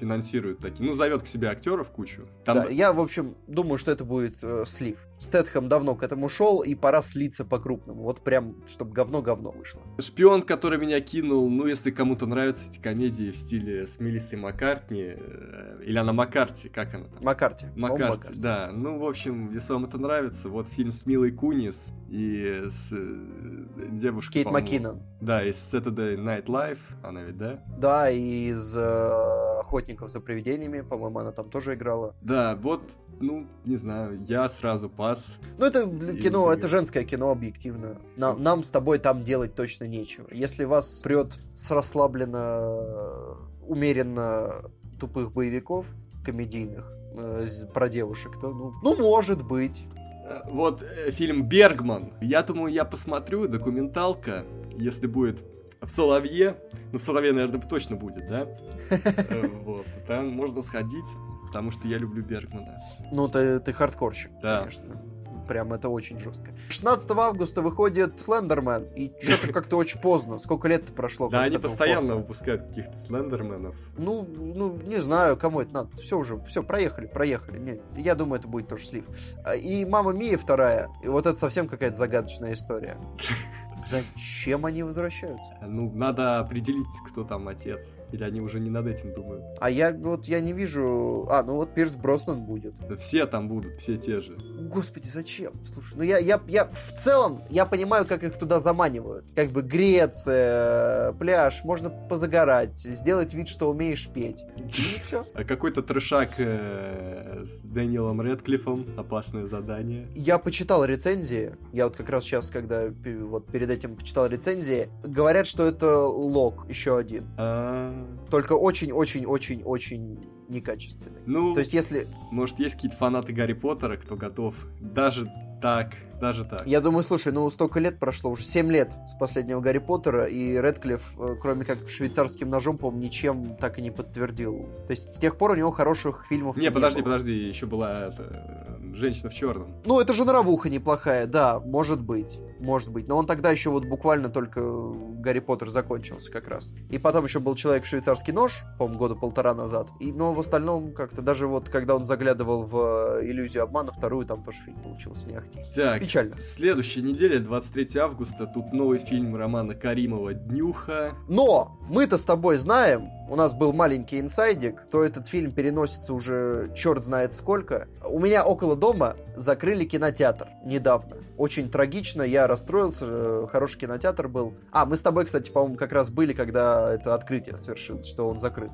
финансирует такие. Ну, зовет к себе актеров кучу. Там Да, я, в общем, думаю, что это будет э, слив. Стэтхэм давно к этому шел, и пора слиться по-крупному. Вот прям, чтобы говно-говно вышло. шпион, который меня кинул, ну, если кому-то нравятся эти комедии в стиле с Мелиссой Маккартни, э, или она Маккарти, как она там? Маккарти. Маккарти, да. Ну, в общем, если вам это нравится, вот фильм с Милой Кунис и с э, девушкой, Кейт. Маккинон. Да, из Saturday Night Live, она ведь, да? Да, и из э, «Охотников за привидениями», по-моему, она там тоже играла. Да, вот, ну, не знаю, я сразу пас. Ну, это кино, это женское кино, объективно. Нам, нам с тобой там делать точно нечего. Если вас прет с расслабленно, умеренно тупых боевиков комедийных э, про девушек, то, ну, ну, может быть. Э, Вот э, фильм «Бергман». Я думаю, я посмотрю, документалка, если будет в Соловье. Ну, в Соловье, наверное, точно будет, да? Э, Вот, там можно сходить, потому что я люблю Бергмана. Ну, ты, ты хардкорщик, Да. конечно. Прям это очень жестко. 16 августа выходит Слендермен, и что-то как-то очень поздно. Сколько лет прошло? Да, они постоянно форса? выпускают каких-то слендерменов. Ну, ну, не знаю, кому это надо. Все уже, все, проехали, проехали. Не, я думаю, это будет тоже слив. А, И Мама Мия вторая. И вот это совсем какая-то загадочная история. Зачем они возвращаются? Ну, надо определить, кто там отец. Или они уже не над этим думают. А я вот я не вижу. А, ну вот Пирс Броснан будет. Да Все там будут, все те же. Господи, зачем? Слушай, ну я, я, я в целом я понимаю, как их туда заманивают. Как бы Греция, пляж, можно позагорать, сделать вид, что умеешь петь. И все. А Какой-то трешак э, с Дэниелом Редклиффом. Опасное задание. Я почитал рецензии. Я вот как раз сейчас, когда вот перед этим почитал рецензии, говорят, что это лог еще один. А, Только очень-очень-очень-очень некачественный. Ну, То есть, если... может, есть какие-то фанаты Гарри Поттера, кто готов даже так, даже так. Я думаю, слушай, ну столько лет прошло, уже 7 лет с последнего Гарри Поттера, и Редклифф, э, кроме как швейцарским ножом, по-моему, ничем так и не подтвердил. То есть с тех пор у него хороших фильмов Не, подожди, было. подожди, еще была эта, э, женщина в черном. Ну, это жанровуха неплохая, да, может быть, может быть. Но он тогда еще вот буквально только Гарри Поттер закончился как раз. И потом еще был Человек-швейцарский нож, по-моему, года полтора назад. И, но в остальном как-то даже вот, когда он заглядывал в э, иллюзию обмана, вторую, там тоже фильм получился не ахти. Так, Печально. следующая неделя, 23 августа, тут новый фильм Романа Каримова «Днюха». Но мы-то с тобой знаем, у нас был маленький инсайдик, то этот фильм переносится уже черт знает сколько. У меня около дома закрыли кинотеатр недавно. Очень трагично, я расстроился, э, хороший кинотеатр был. А, мы с тобой, кстати, по-моему, как раз были, когда это открытие свершилось, что он закрыт.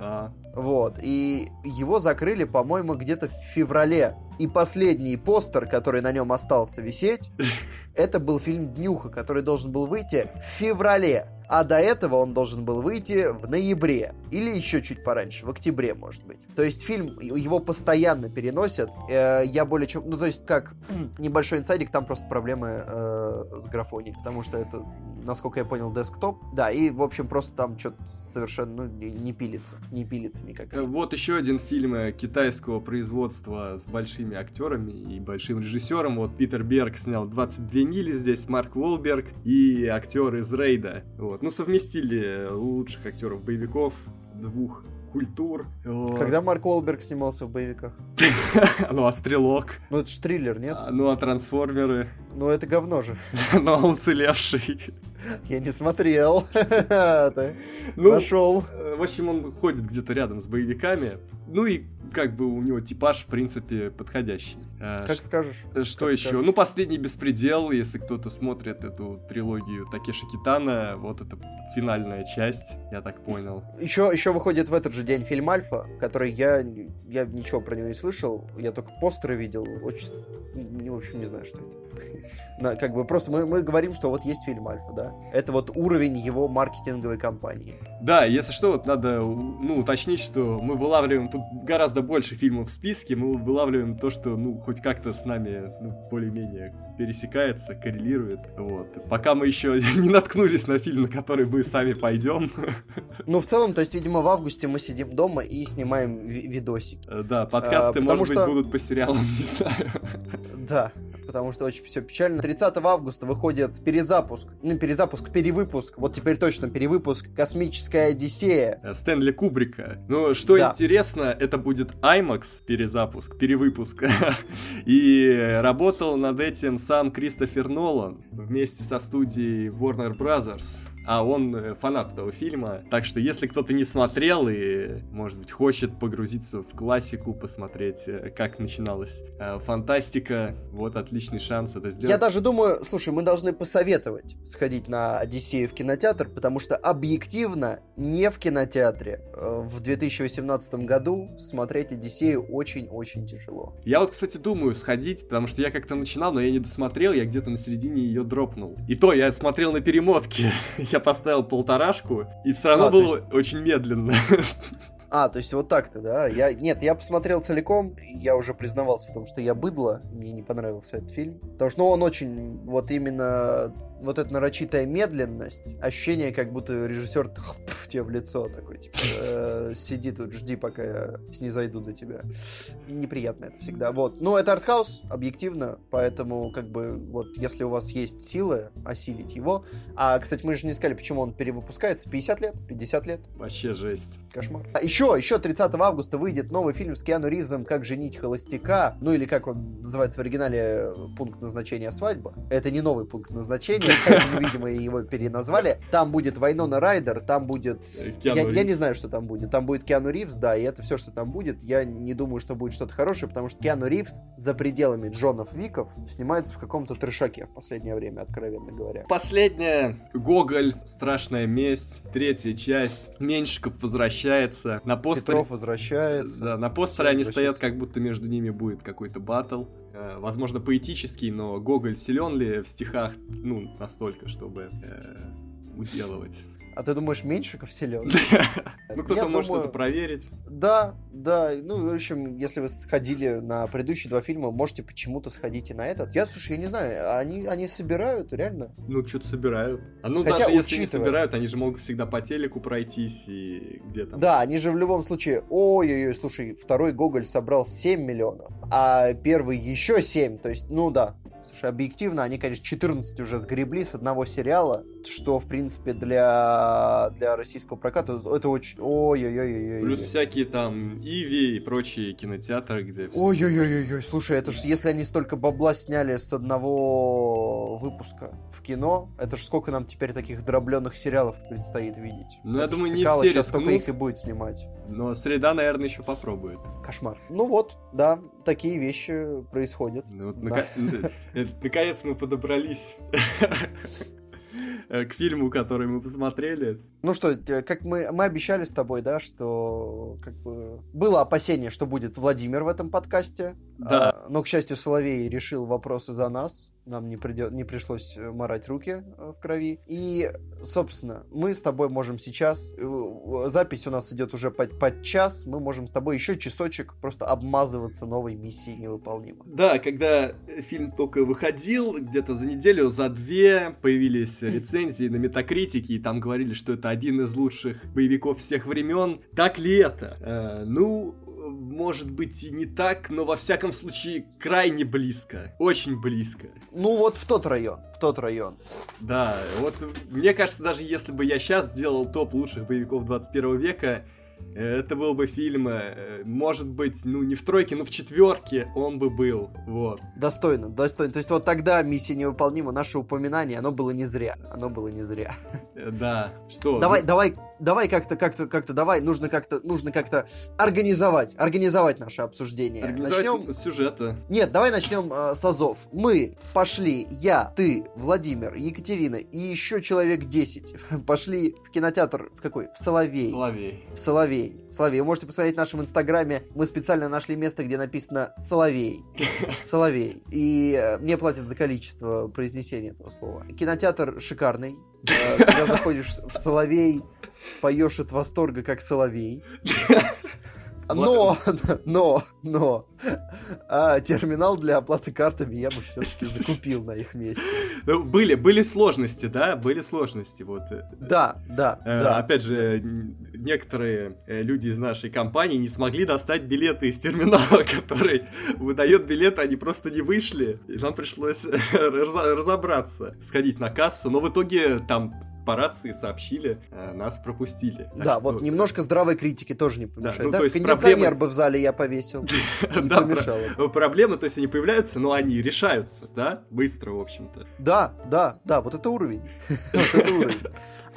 А, Вот, и его закрыли, по-моему, где-то в феврале. И последний постер, который на нем остался висеть, это был фильм «Днюха», который должен был выйти в феврале. А до этого он должен был выйти в ноябре. Или еще чуть пораньше, в октябре, может быть. То есть фильм, его постоянно переносят. Э, Я более чем... Ну, то есть, как небольшой инсайдик, там просто проблемы э, с графонией. Потому что это, насколько я понял, десктоп. Да, и, в общем, просто там что-то совершенно ну, не пилится. Не пилится никак. э, вот еще один фильм э, китайского производства с большими актерами и большим режиссером. Вот Питер Берг снял 22 мили здесь, Марк Уолберг и актер из Рейда. Вот. Ну, совместили лучших актеров боевиков двух культур. Когда Марк Уолберг снимался в боевиках? Ну, а Стрелок? Ну, это ж триллер, нет? А, Ну, а Трансформеры? Ну, это говно же. Ну, а Уцелевший? Я не смотрел. Ты Ну. Э, В общем, он ходит где-то рядом с боевиками. Ну и как бы у него типаж, в принципе, подходящий. Э, Как ш- скажешь. Что как еще? скажешь. Ну, последний беспредел, если кто-то смотрит эту трилогию Такеши Китана, вот это финальная часть, я так понял. Еще, еще выходит в этот же день фильм Альфа, который я, я ничего про него не слышал, я только постеры видел, очень, не, в общем, не знаю, что это. Как бы просто мы, мы говорим, что вот есть фильм Альфа, да. Это вот уровень его маркетинговой кампании. Да, если что, вот надо ну, уточнить, что мы вылавливаем тут гораздо больше фильмов в списке, мы вылавливаем то, что ну хоть как-то с нами ну, более-менее пересекается, коррелирует. Вот. Пока мы еще не наткнулись на фильм, на который мы сами пойдем. Ну, в целом, то есть, видимо, в августе мы сидим дома и снимаем ви- видосики. Э, Да, подкасты, А, может что- быть, будут по сериалам, не знаю. Да, потому что очень все печально. 30 августа выходит перезапуск, ну, перезапуск, перевыпуск, вот теперь точно перевыпуск «Космическая Одиссея». Э, Стэнли Кубрика. Ну, что Да. интересно, это будет IMAX перезапуск, перевыпуск. И работал над этим сам Кристофер Нолан вместе со студией Warner Brothers. А он э, фанат этого фильма. Так что, если кто-то не смотрел и, может быть, хочет погрузиться в классику, посмотреть, э, как начиналась э, фантастика, вот отличный шанс это сделать. Я даже думаю, слушай, мы должны посоветовать сходить на Одиссею в кинотеатр, потому что объективно не в кинотеатре в 2018 году смотреть Одиссею очень-очень тяжело. Я вот, кстати, думаю сходить, потому что я как-то начинал, но я не досмотрел, я где-то на середине ее дропнул. И то я смотрел на перемотке. Я поставил полторашку, и все равно А, было очень медленно. А, то есть вот так-то, да? Я, нет, я посмотрел целиком, я уже признавался в том, что я быдло, мне не понравился этот фильм. Потому что, ну, он очень, вот именно, вот эта нарочитая медленность, ощущение, как будто режиссер тебе в лицо такой, типа, э, сиди тут, жди, пока я снизойду до тебя. Неприятно это всегда. Вот. Ну, это артхаус, объективно, поэтому, как бы, вот, если у вас есть силы осилить его, а, кстати, мы же не сказали, почему он перевыпускается, 50 лет, 50 лет, Вообще жесть. Кошмар. А еще, еще 30 августа выйдет новый фильм с Киану Ривзом «Как женить холостяка». Ну или как он называется в оригинале «Пункт назначения свадьба». Это не новый пункт назначения, видимо, его переназвали. Там будет Вайнона Райдер, там будет... Я, я не знаю, что там будет. Там будет Киану Ривз, да, и это все, что там будет. Я не думаю, что будет что-то хорошее, потому что Киану Ривз за пределами Джонов Виков снимается в каком-то трешаке в последнее время, откровенно говоря. Последняя. Гоголь. Страшная месть. Третья часть. Меньшиков возвращается. На постере... Петров возвращается. Да, на постере они стоят, как будто между ними будет какой-то батл. Э, Возможно, поэтический, но Гоголь силен ли в стихах, ну, настолько, чтобы э, уделывать. А ты думаешь, Меньшиков силен? Ну, кто-то может это проверить. Да, да. Ну, в общем, если вы сходили на предыдущие два фильма, можете почему-то сходить и на этот. Я, слушай, я не знаю, они, они собирают, реально? Ну, что-то собирают. А ну, даже если не собирают, они же могут всегда по телеку пройтись и где там. Да, они же в любом случае... Ой-ой-ой, слушай, второй Гоголь собрал 7 миллионов, а первый еще 7. То есть, ну да, Слушай, объективно, они, конечно, 14 уже сгребли с одного сериала, что, в принципе, для, для российского проката это очень... Ой-ой-ой. Плюс всякие там Иви и прочие кинотеатры, где... Ой-ой-ой-ой, слушай, это ж если они столько бабла сняли с одного выпуска в кино, это ж сколько нам теперь таких дробленных сериалов предстоит видеть? Ну, это я думаю, не все сейчас сколько их и будет снимать. Но среда, наверное, еще попробует. Кошмар. Ну вот, да, такие вещи происходят. Ну, да. Э, наконец мы подобрались к фильму, который мы посмотрели. Ну что, как мы, мы обещали с тобой, да, что как бы было опасение, что будет Владимир в этом подкасте. Да. А, но, к счастью, Соловей решил вопросы за нас нам не, придет, не пришлось э, морать руки э, в крови. И, собственно, мы с тобой можем сейчас, э, запись у нас идет уже под, под час, мы можем с тобой еще часочек просто обмазываться новой миссией невыполнимо. Да, когда фильм только выходил, где-то за неделю, за две появились рецензии на Метакритике, и там говорили, что это один из лучших боевиков всех времен. Так ли это? Э, ну, может быть и не так, но во всяком случае крайне близко. Очень близко. Ну вот в тот район, в тот район. Да, вот мне кажется, даже если бы я сейчас сделал топ лучших боевиков 21 века, это был бы фильм, э, может быть, ну не в тройке, но в четверке он бы был, вот. Достойно, достойно. То есть вот тогда миссия невыполнима, наше упоминание, оно было не зря, оно было не зря. Э, да, что? Давай, давай, давай как-то, как-то, как-то, давай, нужно как-то, нужно как-то организовать, организовать наше обсуждение. Организовать начнем... сюжета. Нет, давай начнем э, с Азов. Мы пошли, я, ты, Владимир, Екатерина и еще человек 10 пошли в кинотеатр, в какой? В Соловей. Соловей. В Соловей. Соловей. Вы можете посмотреть в нашем инстаграме. Мы специально нашли место, где написано Соловей. Соловей. И э, мне платят за количество произнесения этого слова. Кинотеатр шикарный. Э, когда заходишь в Соловей, поешь от восторга, как соловей. Но, но, но, а, терминал для оплаты картами я бы все-таки закупил на их месте. Ну, были, были сложности, да, были сложности, вот. Да, да, э, да. Опять же, некоторые э, люди из нашей компании не смогли достать билеты из терминала, который выдает билеты, они просто не вышли, и нам пришлось разобраться, сходить на кассу, но в итоге там по рации сообщили, э, нас пропустили. Так да, что... вот немножко здравой критики тоже не помешает. Да, ну, да? Кондиционер проблемы... бы в зале я повесил. Не помешало. Проблемы, то есть они появляются, но они решаются, да, быстро, в общем-то. Да, да, да, вот это уровень. Вот это уровень.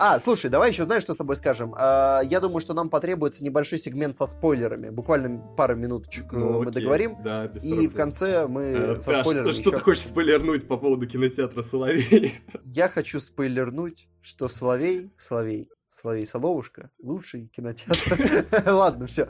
А, слушай, давай еще, знаешь, что с тобой скажем? А, я думаю, что нам потребуется небольшой сегмент со спойлерами. Буквально пару минуточек ну, мы окей. договорим. Да, без и проблем. в конце мы а, со да, спойлерами Что, что ты хочешь спойлернуть по поводу кинотеатра «Соловей»? Я хочу спойлернуть, что «Соловей», «Соловей» Соловей Соловушка, лучший кинотеатр. Ладно, все.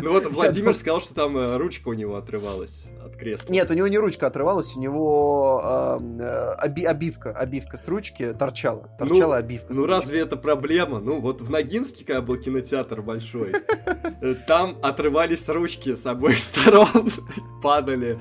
Ну вот Владимир сказал, что там э, ручка у него отрывалась от кресла. Нет, у него не ручка отрывалась, у него э, обивка, обивка с ручки торчала. Торчала ну, обивка. Ну разве это проблема? Ну вот в Ногинске, когда был кинотеатр большой, э, там отрывались ручки с обоих сторон, падали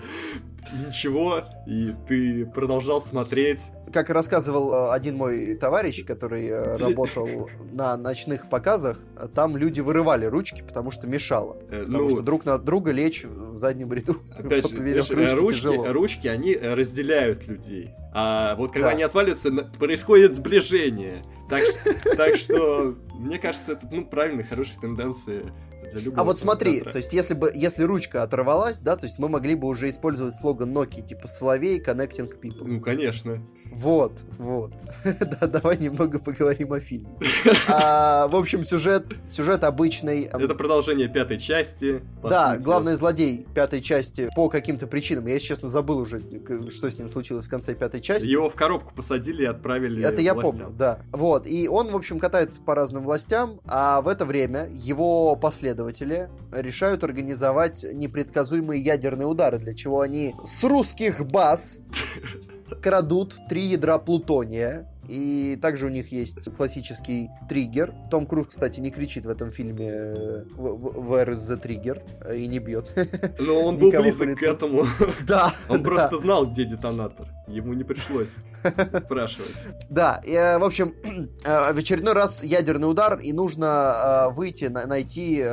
ничего, и ты продолжал смотреть. Как рассказывал э, один мой товарищ, который э, работал на ночных показах, там люди вырывали ручки, потому что мешало. Э, потому ну, что друг на друга лечь в заднем ряду опять же, ручки, ручки, ручки, они разделяют людей. А вот когда да. они отваливаются, происходит сближение. Так, так что, мне кажется, это ну, правильная, хорошая тенденция а вот смотри, то есть если бы если ручка оторвалась, да, то есть мы могли бы уже использовать слоган Nokia типа Соловей Connecting People. Ну конечно. Вот, вот. да, давай немного поговорим о фильме. А, в общем, сюжет, сюжет обычный. Это продолжение пятой части. Да, сути. главный злодей пятой части по каким-то причинам. Я, если честно, забыл уже, что с ним случилось в конце пятой части. Его в коробку посадили и отправили Это я властям. помню, да. Вот, и он, в общем, катается по разным властям, а в это время его последователи решают организовать непредсказуемые ядерные удары, для чего они с русских баз крадут три ядра плутония И также у них есть классический триггер. Том Круз, кстати, не кричит в этом фильме э, «Where is the trigger?» и не бьет. Но он был близок к этому. Да. Он просто знал, где детонатор. Ему не пришлось спрашивать. Да, и, э, в общем, э, в очередной раз ядерный удар, и нужно выйти, найти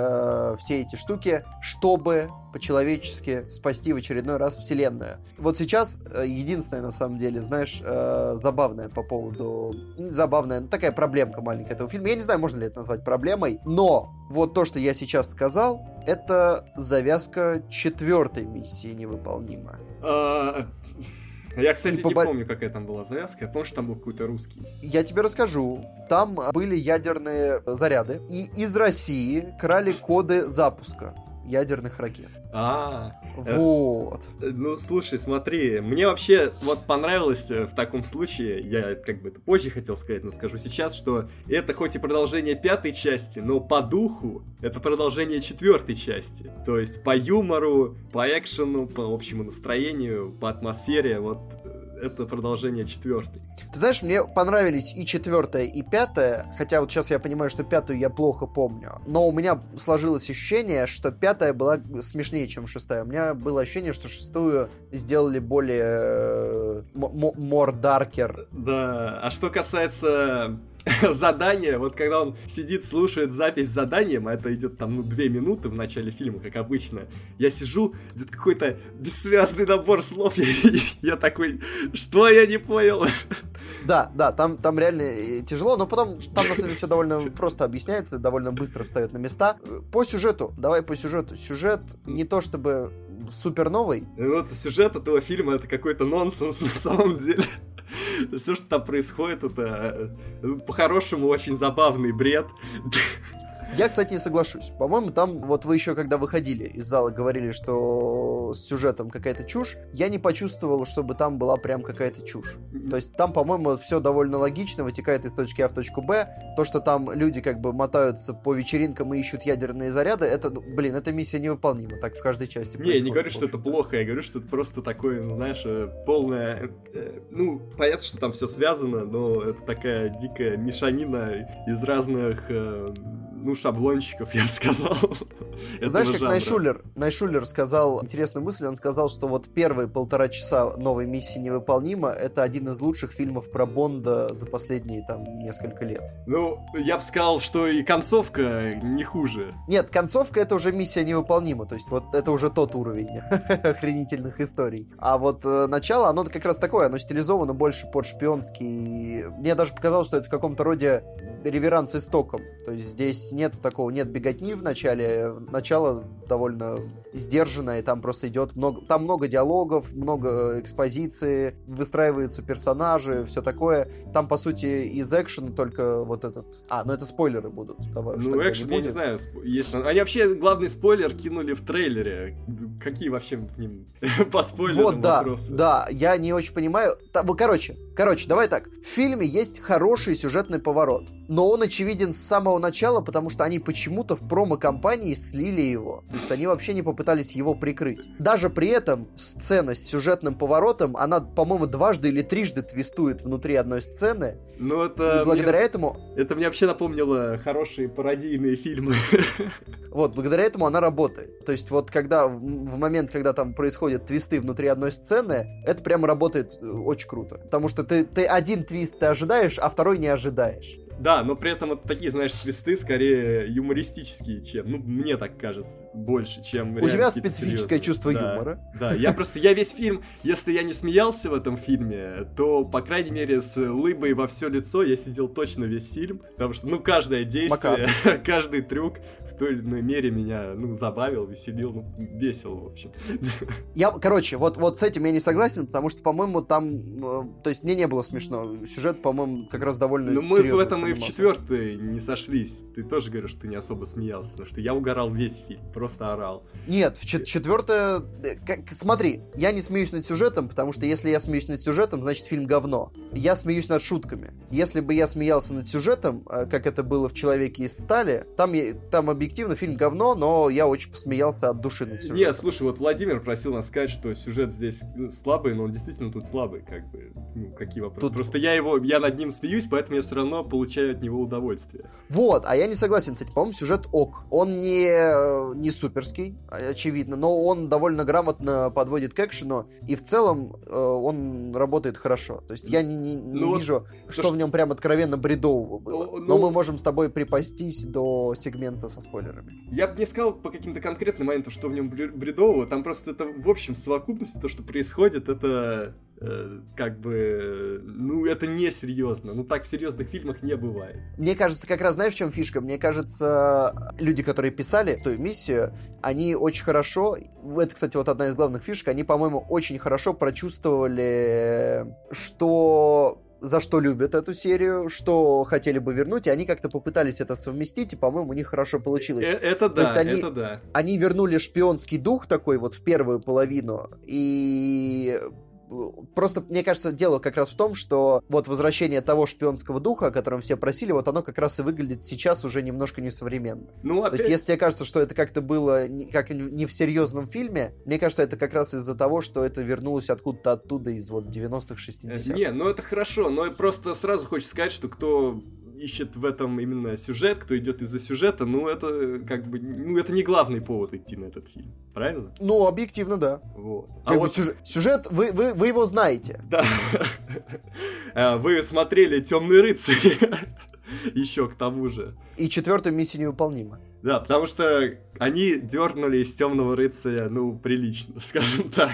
все эти штуки, чтобы по-человечески спасти в очередной раз Вселенную. Вот сейчас э, единственное, на самом деле, знаешь, э, забавное по поводу... Забавная, ну, такая проблемка маленькая этого фильма. Я не знаю, можно ли это назвать проблемой, но вот то, что я сейчас сказал, это завязка четвертой миссии невыполнима. А, я, кстати, и не по... помню, какая там была завязка. Я помню, что там был какой-то русский. Я тебе расскажу. Там были ядерные заряды, и из России крали коды запуска ядерных ракет. А, вот. Э, ну, слушай, смотри, мне вообще вот понравилось э, в таком случае, я как бы это позже хотел сказать, но скажу сейчас, что это хоть и продолжение пятой части, но по духу это продолжение четвертой части. То есть по юмору, по экшену, по общему настроению, по атмосфере, вот это продолжение четвертой. Ты знаешь, мне понравились и четвертая, и пятая, хотя вот сейчас я понимаю, что пятую я плохо помню, но у меня сложилось ощущение, что пятая была смешнее, чем шестая. У меня было ощущение, что шестую сделали более э, darker. Да, а что касается задание, вот когда он сидит, слушает запись с заданием, а это идет там, ну, две минуты в начале фильма, как обычно, я сижу, идет какой-то бессвязный набор слов, я, я такой, что я не понял? Да, да, там, там реально э, тяжело, но потом там на самом деле все довольно просто объясняется, довольно быстро встает на места. По сюжету, давай по сюжету. Сюжет не то чтобы супер новый. Вот сюжет этого фильма это какой-то нонсенс на самом деле. Все, что там происходит, это э, по-хорошему очень забавный бред. Я, кстати, не соглашусь. По-моему, там, вот вы еще когда выходили из зала, говорили, что с сюжетом какая-то чушь. Я не почувствовал, чтобы там была прям какая-то чушь. То есть там, по-моему, все довольно логично, вытекает из точки А в точку Б. То, что там люди как бы мотаются по вечеринкам и ищут ядерные заряды, это, ну, блин, эта миссия невыполнима. Так в каждой части Не, я не говорю, что это плохо, я говорю, что это просто такое, ну, знаешь, э, полное... Э, ну, понятно, что там все связано, но это такая дикая мешанина из разных э, ну, шаблончиков, я бы сказал. Знаешь, как Найшулер, Найшулер сказал интересную мысль, он сказал, что вот первые полтора часа новой миссии невыполнима, это один из лучших фильмов про Бонда за последние там несколько лет. Ну, я бы сказал, что и концовка не хуже. Нет, концовка это уже миссия невыполнима, то есть вот это уже тот уровень охренительных историй. А вот э, начало, оно как раз такое, оно стилизовано больше под шпионский. Мне даже показалось, что это в каком-то роде реверанс истоком. То есть здесь нету такого, нет беготни в начале. Начало довольно сдержанное, и там просто идет много... Там много диалогов, много экспозиции, выстраиваются персонажи, все такое. Там, по сути, из экшена только вот этот... А, ну это спойлеры будут. Давай, ну, экшен, не я не знаю, есть... Они вообще главный спойлер кинули в трейлере. Какие вообще к ним по спойлерам Вот, да, вопросы? да, я не очень понимаю. Там, короче, короче, давай так. В фильме есть хороший сюжетный поворот но он очевиден с самого начала, потому что они почему-то в промо-компании слили его. То есть они вообще не попытались его прикрыть. Даже при этом сцена с сюжетным поворотом, она, по-моему, дважды или трижды твистует внутри одной сцены. Ну, это... И благодаря мне... этому... Это мне вообще напомнило хорошие пародийные фильмы. Вот, благодаря этому она работает. То есть вот когда, в момент, когда там происходят твисты внутри одной сцены, это прямо работает э, очень круто. Потому что ты, ты один твист ты ожидаешь, а второй не ожидаешь. Да, но при этом вот такие, знаешь, твисты скорее юмористические, чем, ну, мне так кажется, больше, чем У тебя специфическое серьезные. чувство да, юмора. Да, я просто, я весь фильм, если я не смеялся в этом фильме, то, по крайней мере, с лыбой во все лицо я сидел точно весь фильм, потому что, ну, каждое действие, каждый трюк той или иной мере меня, ну, забавил, веселил, ну, весело, в общем. Я, короче, вот, вот с этим я не согласен, потому что, по-моему, там, э, то есть мне не было смешно. Сюжет, по-моему, как раз довольно Ну, мы в этом и в четвертой не сошлись. Ты тоже говоришь, что ты не особо смеялся, потому что я угорал весь фильм, просто орал. Нет, в четвертое... Э, как, смотри, я не смеюсь над сюжетом, потому что если я смеюсь над сюжетом, значит фильм говно. Я смеюсь над шутками. Если бы я смеялся над сюжетом, э, как это было в «Человеке из стали», там, там объективно объективно фильм говно, но я очень посмеялся от души над сюжетом. Нет, слушай, вот Владимир просил нас сказать, что сюжет здесь ну, слабый, но он действительно тут слабый, как бы. Ну, какие вопросы? Тут... Просто я его, я над ним смеюсь, поэтому я все равно получаю от него удовольствие. Вот, а я не согласен этим. По-моему, сюжет ок. Он не, не суперский, очевидно, но он довольно грамотно подводит к экшену, и в целом э, он работает хорошо. То есть я не, не, не ну, вижу, что, что в нем прям откровенно бредового было. Ну, но мы можем с тобой припастись до сегмента со спойлерами. Я бы не сказал по каким-то конкретным моментам, что в нем бредового. Там просто это в общем совокупности то, что происходит, это э, как бы, ну, это не серьезно. Ну, так в серьезных фильмах не бывает. Мне кажется, как раз знаешь, в чем фишка? Мне кажется, люди, которые писали эту миссию, они очень хорошо, это, кстати, вот одна из главных фишек, они, по-моему, очень хорошо прочувствовали, что за что любят эту серию, что хотели бы вернуть, и они как-то попытались это совместить, и, по-моему, у них хорошо получилось. Э, это да, То есть они, это да. Они вернули шпионский дух такой вот в первую половину, и Просто, мне кажется, дело как раз в том, что вот возвращение того шпионского духа, о котором все просили, вот оно как раз и выглядит сейчас уже немножко несовременно. Ну, опять... То есть, если тебе кажется, что это как-то было как не в серьезном фильме, мне кажется, это как раз из-за того, что это вернулось откуда-то оттуда из вот 90-х, 60-х. Не, ну это хорошо, но просто сразу хочется сказать, что кто ищет в этом именно сюжет, кто идет из-за сюжета, ну это как бы, ну это не главный повод идти на этот фильм, правильно? Ну, объективно, да. Вот. А вот... сюжет, сюжет вы, вы, вы его знаете. Да. А, вы смотрели Темные рыцари. Еще к тому же. И четвертую миссию невыполнима. Да, потому что они дернули из темного рыцаря, ну, прилично, скажем так.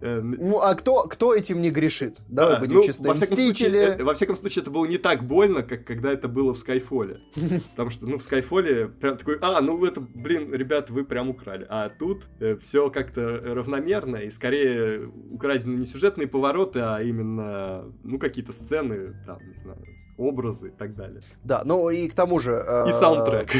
Э, ну, а кто, кто этим не грешит? Давай да, будем ну, честны. Во всяком, случае, э, во всяком случае, это было не так больно, как когда это было в Скайфоле. Потому что, ну, в Скайфоле прям такой, а, ну, это, блин, ребят, вы прям украли. А тут э, все как-то равномерно, и скорее украдены не сюжетные повороты, а именно, ну, какие-то сцены, там, не знаю, образы и так далее. Да, ну и к тому же... И саундтрек.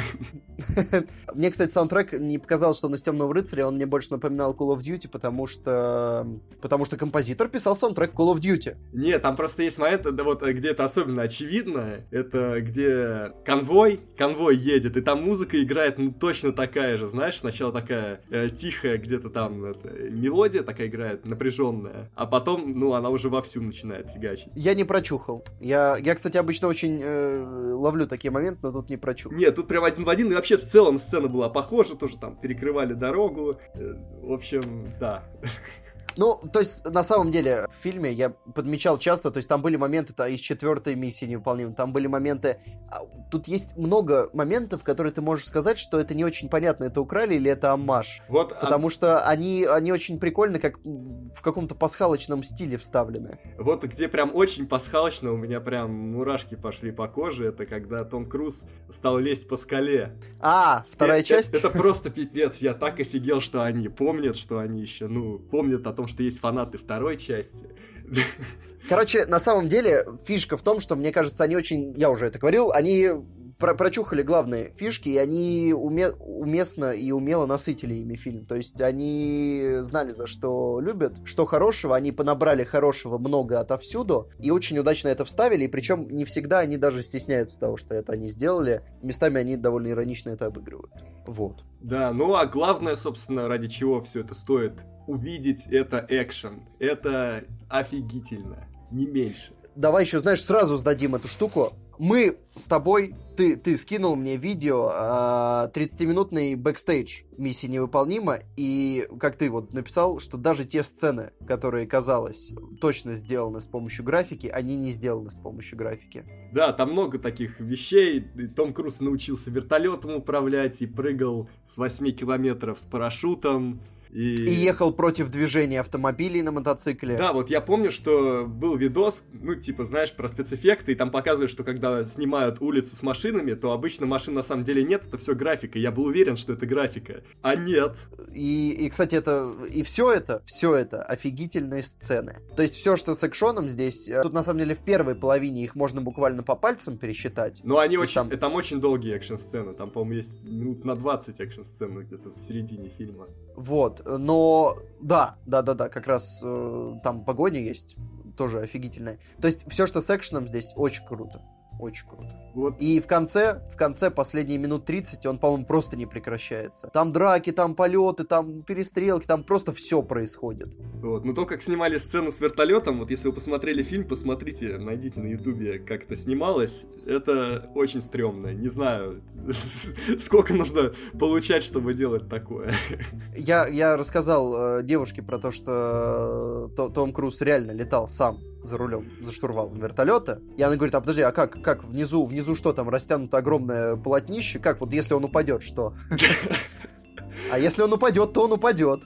Мне, кстати, саундтрек не показалось, что он из Темного рыцаря, он мне больше напоминал Call of Duty, потому что... Потому что композитор писал саундтрек Call of Duty. Не, там просто есть момент, да, вот, где это особенно очевидно, это где конвой, конвой едет, и там музыка играет, ну, точно такая же, знаешь, сначала такая э, тихая где-то там это, мелодия такая играет, напряженная, а потом, ну, она уже вовсю начинает фигачить. Я не прочухал. Я, я кстати, обычно очень э, ловлю такие моменты, но тут не прочухал. Нет, тут прям один в один, и вообще в целом сцена была похожа, тоже там перекрывали дорогу. Э, в общем, да. Ну, то есть, на самом деле, в фильме я подмечал часто, то есть там были моменты -то из четвертой миссии невыполнимы, там были моменты... А, тут есть много моментов, которые ты можешь сказать, что это не очень понятно, это украли или это аммаж. Вот, а Потому а... что они, они очень прикольно, как в каком-то пасхалочном стиле вставлены. Вот где прям очень пасхалочно, у меня прям мурашки пошли по коже, это когда Том Круз стал лезть по скале. А, вторая это, часть? Это, это просто пипец, я так офигел, что они помнят, что они еще, ну, помнят о том, что есть фанаты второй части. Короче, на самом деле, фишка в том, что, мне кажется, они очень, я уже это говорил, они про прочухали главные фишки, и они уме уместно и умело насытили ими фильм. То есть они знали, за что любят, что хорошего, они понабрали хорошего много отовсюду, и очень удачно это вставили, и причем не всегда они даже стесняются того, что это они сделали. Местами они довольно иронично это обыгрывают. Вот. Да, ну а главное, собственно, ради чего все это стоит увидеть, это экшен. Это офигительно, не меньше. Давай еще, знаешь, сразу сдадим эту штуку мы с тобой, ты, ты скинул мне видео, 30-минутный а, бэкстейдж миссии невыполнима, и как ты вот написал, что даже те сцены, которые, казалось, точно сделаны с помощью графики, они не сделаны с помощью графики. Да, там много таких вещей. Том Круз научился вертолетом управлять и прыгал с 8 километров с парашютом. И... и ехал против движения автомобилей на мотоцикле. Да, вот я помню, что был видос, ну, типа, знаешь, про спецэффекты, и там показывают, что когда снимают улицу с машинами, то обычно машин на самом деле нет, это все графика. Я был уверен, что это графика. А нет. И, и кстати, это и все это, все это офигительные сцены. То есть все, что с экшоном здесь, э, тут на самом деле в первой половине их можно буквально по пальцам пересчитать. Ну, они очень, там... там очень долгие экшн-сцены, там, по-моему, есть минут на 20 экшн-сцены где-то в середине фильма. Вот, но да, да, да, да, как раз э, там погоня есть, тоже офигительная. То есть все, что с экшеном здесь, очень круто. Очень круто. Вот. И в конце, в конце, последние минут 30, он, по-моему, просто не прекращается. Там драки, там полеты, там перестрелки, там просто все происходит. Вот. Но то, как снимали сцену с вертолетом, вот если вы посмотрели фильм, посмотрите, найдите на ютубе, как это снималось. Это очень стрёмно. Не знаю, сколько нужно получать, чтобы делать такое. Я, я рассказал э, девушке про то, что э, Том Круз реально летал сам за рулем, за штурвалом вертолета. И она говорит, а подожди, а как, как внизу, внизу что там, растянуто огромное полотнище? Как вот если он упадет, что? А если он упадет, то он упадет.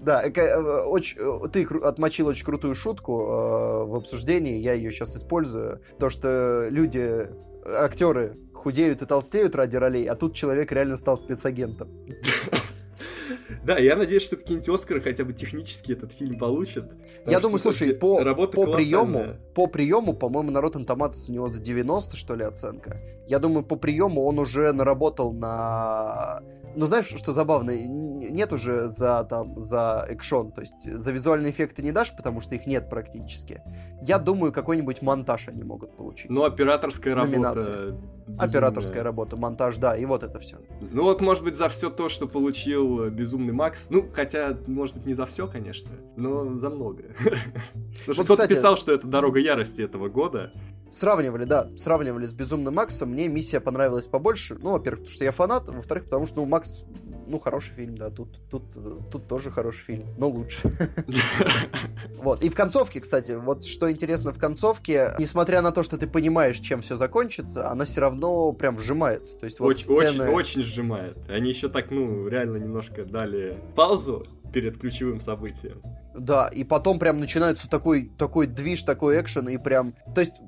Да, э, очень, ты отмочил очень крутую шутку э, в обсуждении, я ее сейчас использую. То, что люди, актеры худеют и толстеют ради ролей, а тут человек реально стал спецагентом. Да, я надеюсь, что какие-нибудь Оскары хотя бы технически этот фильм получит. Я думаю, слушай, по, по приему, по приему, по-моему, на Rotten Tomatoes у него за 90, что ли, оценка. Я думаю, по приему он уже наработал на ну, знаешь, что забавно? Нет уже за, там, за экшон, то есть за визуальные эффекты не дашь, потому что их нет практически. Я думаю, какой-нибудь монтаж они могут получить. Ну, операторская Номинацию. работа. Безумная. Операторская работа, монтаж, да, и вот это все. Ну вот, может быть, за все то, что получил Безумный Макс. Ну, хотя, может быть, не за все, конечно, но за многое. Потому что кто-то писал, что это дорога ярости этого года. Сравнивали, да, сравнивали с Безумным Максом. Мне миссия понравилась побольше. Ну, во-первых, потому что я фанат, во-вторых, потому что, ну, Макс, ну, хороший фильм, да, тут, тут, тут тоже хороший фильм, но лучше. Вот, и в концовке, кстати, вот что интересно в концовке, несмотря на то, что ты понимаешь, чем все закончится, она все равно прям вжимает. То есть вот очень, очень, очень сжимает. Они еще так, ну, реально немножко дали паузу, перед ключевым событием. Да, и потом прям начинается такой, такой движ, такой экшен, и прям... То есть,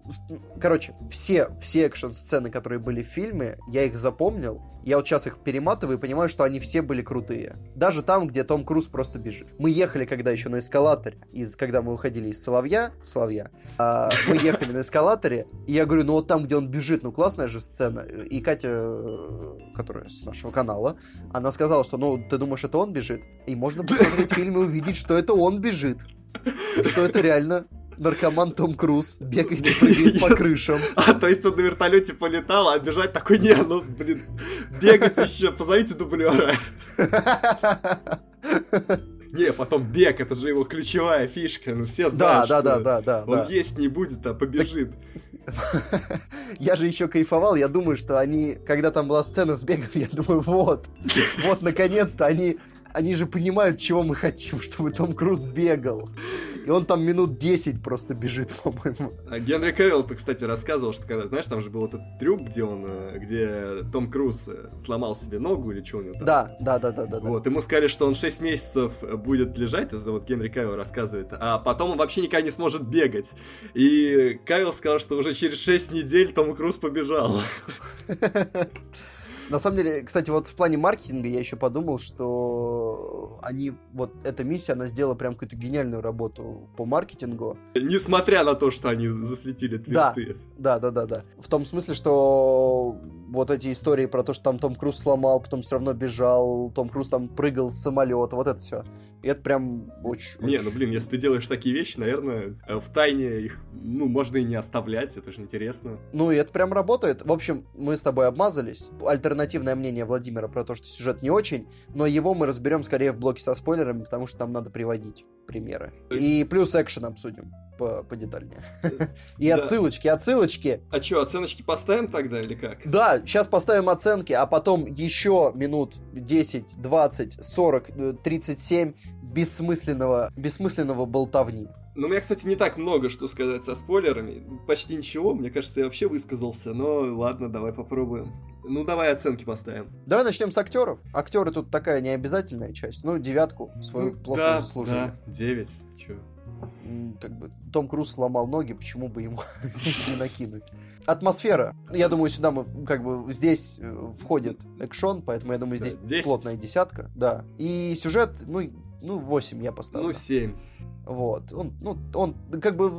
короче, все, все экшен-сцены, которые были в фильме, я их запомнил, я вот сейчас их перематываю и понимаю, что они все были крутые. Даже там, где Том Круз просто бежит. Мы ехали когда еще на эскалаторе, из, когда мы уходили из Соловья, Соловья, а, мы ехали на эскалаторе, и я говорю, ну вот там, где он бежит, ну классная же сцена. И Катя, которая с нашего канала, она сказала, что, ну, ты думаешь, это он бежит? И можно посмотреть фильм и увидеть, что это он бежит. Что это реально наркоман Том Круз бегает и прыгает по крышам. А, то есть он на вертолете полетал, а бежать такой, не, ну, блин, бегать еще, позовите дублера. Не, потом бег, это же его ключевая фишка, ну все знают, да, да, да, да, он да. есть не будет, а побежит. Я же еще кайфовал, я думаю, что они, когда там была сцена с бегом, я думаю, вот, вот, наконец-то они они же понимают, чего мы хотим, чтобы Том Круз бегал. И он там минут 10 просто бежит, по-моему. А Генри Кевилл, ты, кстати, рассказывал, что когда, знаешь, там же был этот трюк, где он, э, где Том Круз э, сломал себе ногу или что у него там. Да, да, да, да, да. Вот, ему сказали, что он 6 месяцев будет лежать, это вот Генри Кевилл рассказывает, а потом он вообще никогда не сможет бегать. И Кевилл сказал, что уже через 6 недель Том Круз побежал. На самом деле, кстати, вот в плане маркетинга я еще подумал, что они, вот эта миссия, она сделала прям какую-то гениальную работу по маркетингу. Несмотря на то, что они засветили твисты. Да, да, да, да. В том смысле, что вот эти истории про то, что там Том Круз сломал, потом все равно бежал, Том Круз там прыгал с самолета, вот это все. И это прям очень... Не, ну блин, если ты делаешь такие вещи, наверное, э, в тайне их, ну, можно и не оставлять, это же интересно. Ну, и это прям работает. В общем, мы с тобой обмазались. Альтернативное мнение Владимира про то, что сюжет не очень, но его мы разберем скорее в блоке со спойлерами, потому что там надо приводить примеры. И плюс экшен обсудим по подетальнее. И отсылочки, отсылочки. А что, оценочки поставим тогда или как? Да, сейчас поставим оценки, а потом еще минут 10, 20, 40, 37 бессмысленного, бессмысленного болтовни. Ну, у меня, кстати, не так много, что сказать со спойлерами. Почти ничего, мне кажется, я вообще высказался, но ладно, давай попробуем. Ну, давай оценки поставим. Давай начнем с актеров. Актеры тут такая необязательная часть. Ну, девятку свою ну, плохо да, заслужили. Да, девять, чё. Как бы Том Круз сломал ноги, почему бы ему не накинуть? Атмосфера. Я думаю, сюда мы как бы здесь э, входит экшон, поэтому я думаю, здесь 10. плотная десятка. Да. И сюжет, ну, ну, 8 я поставлю. Ну, 7. Вот. Он, ну, он, как бы,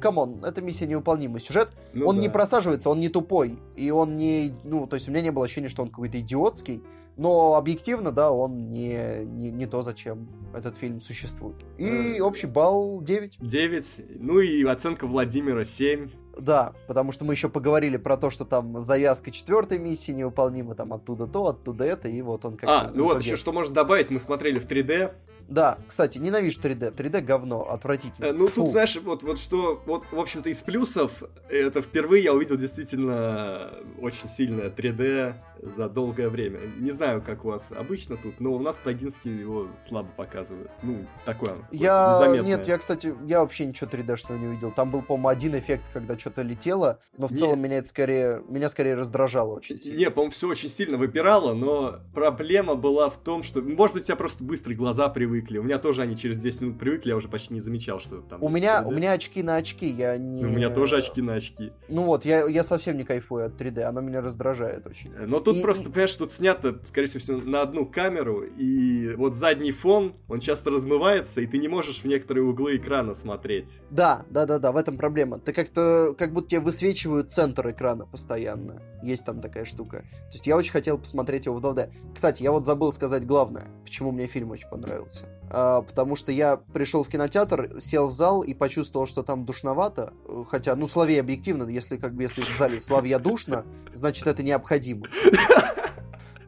come on, это миссия невыполнима. Сюжет, ну, он да. не просаживается, он не тупой. И он не, ну, то есть у меня не было ощущения, что он какой-то идиотский. Но объективно, да, он не, не, не то, зачем этот фильм существует. И э, общий балл 9. 9. Ну и оценка Владимира 7. Да, потому что мы еще поговорили про то, что там завязка четвертой миссии невыполнима, там оттуда то, оттуда это, и вот он как А, ну вот еще что можно добавить, мы смотрели в 3D, да, кстати, ненавижу 3D. 3D говно, отвратительно. Э, ну, Фу. тут, знаешь, вот, вот что, вот, в общем-то, из плюсов, это впервые я увидел действительно очень сильное 3D за долгое время. Не знаю, как у вас обычно тут, но у нас Тагинский его слабо показывает. Ну, такое Я... Незаметное. Нет, я, кстати, я вообще ничего 3D-шного не увидел. Там был, по-моему, один эффект, когда что-то летело, но в не... целом меня это скорее, меня скорее раздражало очень сильно. Не, по-моему, все очень сильно выпирало, но проблема была в том, что, может быть, у тебя просто быстрые глаза привыкли. У меня тоже они через 10 минут привыкли, я уже почти не замечал, что там... У меня, 3D. у меня очки на очки, я не... У меня тоже очки на очки. Ну вот, я, я совсем не кайфую от 3D, оно меня раздражает очень. Но тут и, просто, понимаешь, тут снято, скорее всего, на одну камеру, и вот задний фон, он часто размывается, и ты не можешь в некоторые углы экрана смотреть. Да, да, да, да, в этом проблема. Ты как-то, как будто тебе высвечивают центр экрана постоянно. Есть там такая штука. То есть я очень хотел посмотреть его в 2D. Кстати, я вот забыл сказать главное, почему мне фильм очень понравился. А, потому что я пришел в кинотеатр, сел в зал и почувствовал, что там душновато. Хотя, ну, Славей объективно, если как бы если в зале Славья душно, значит это необходимо.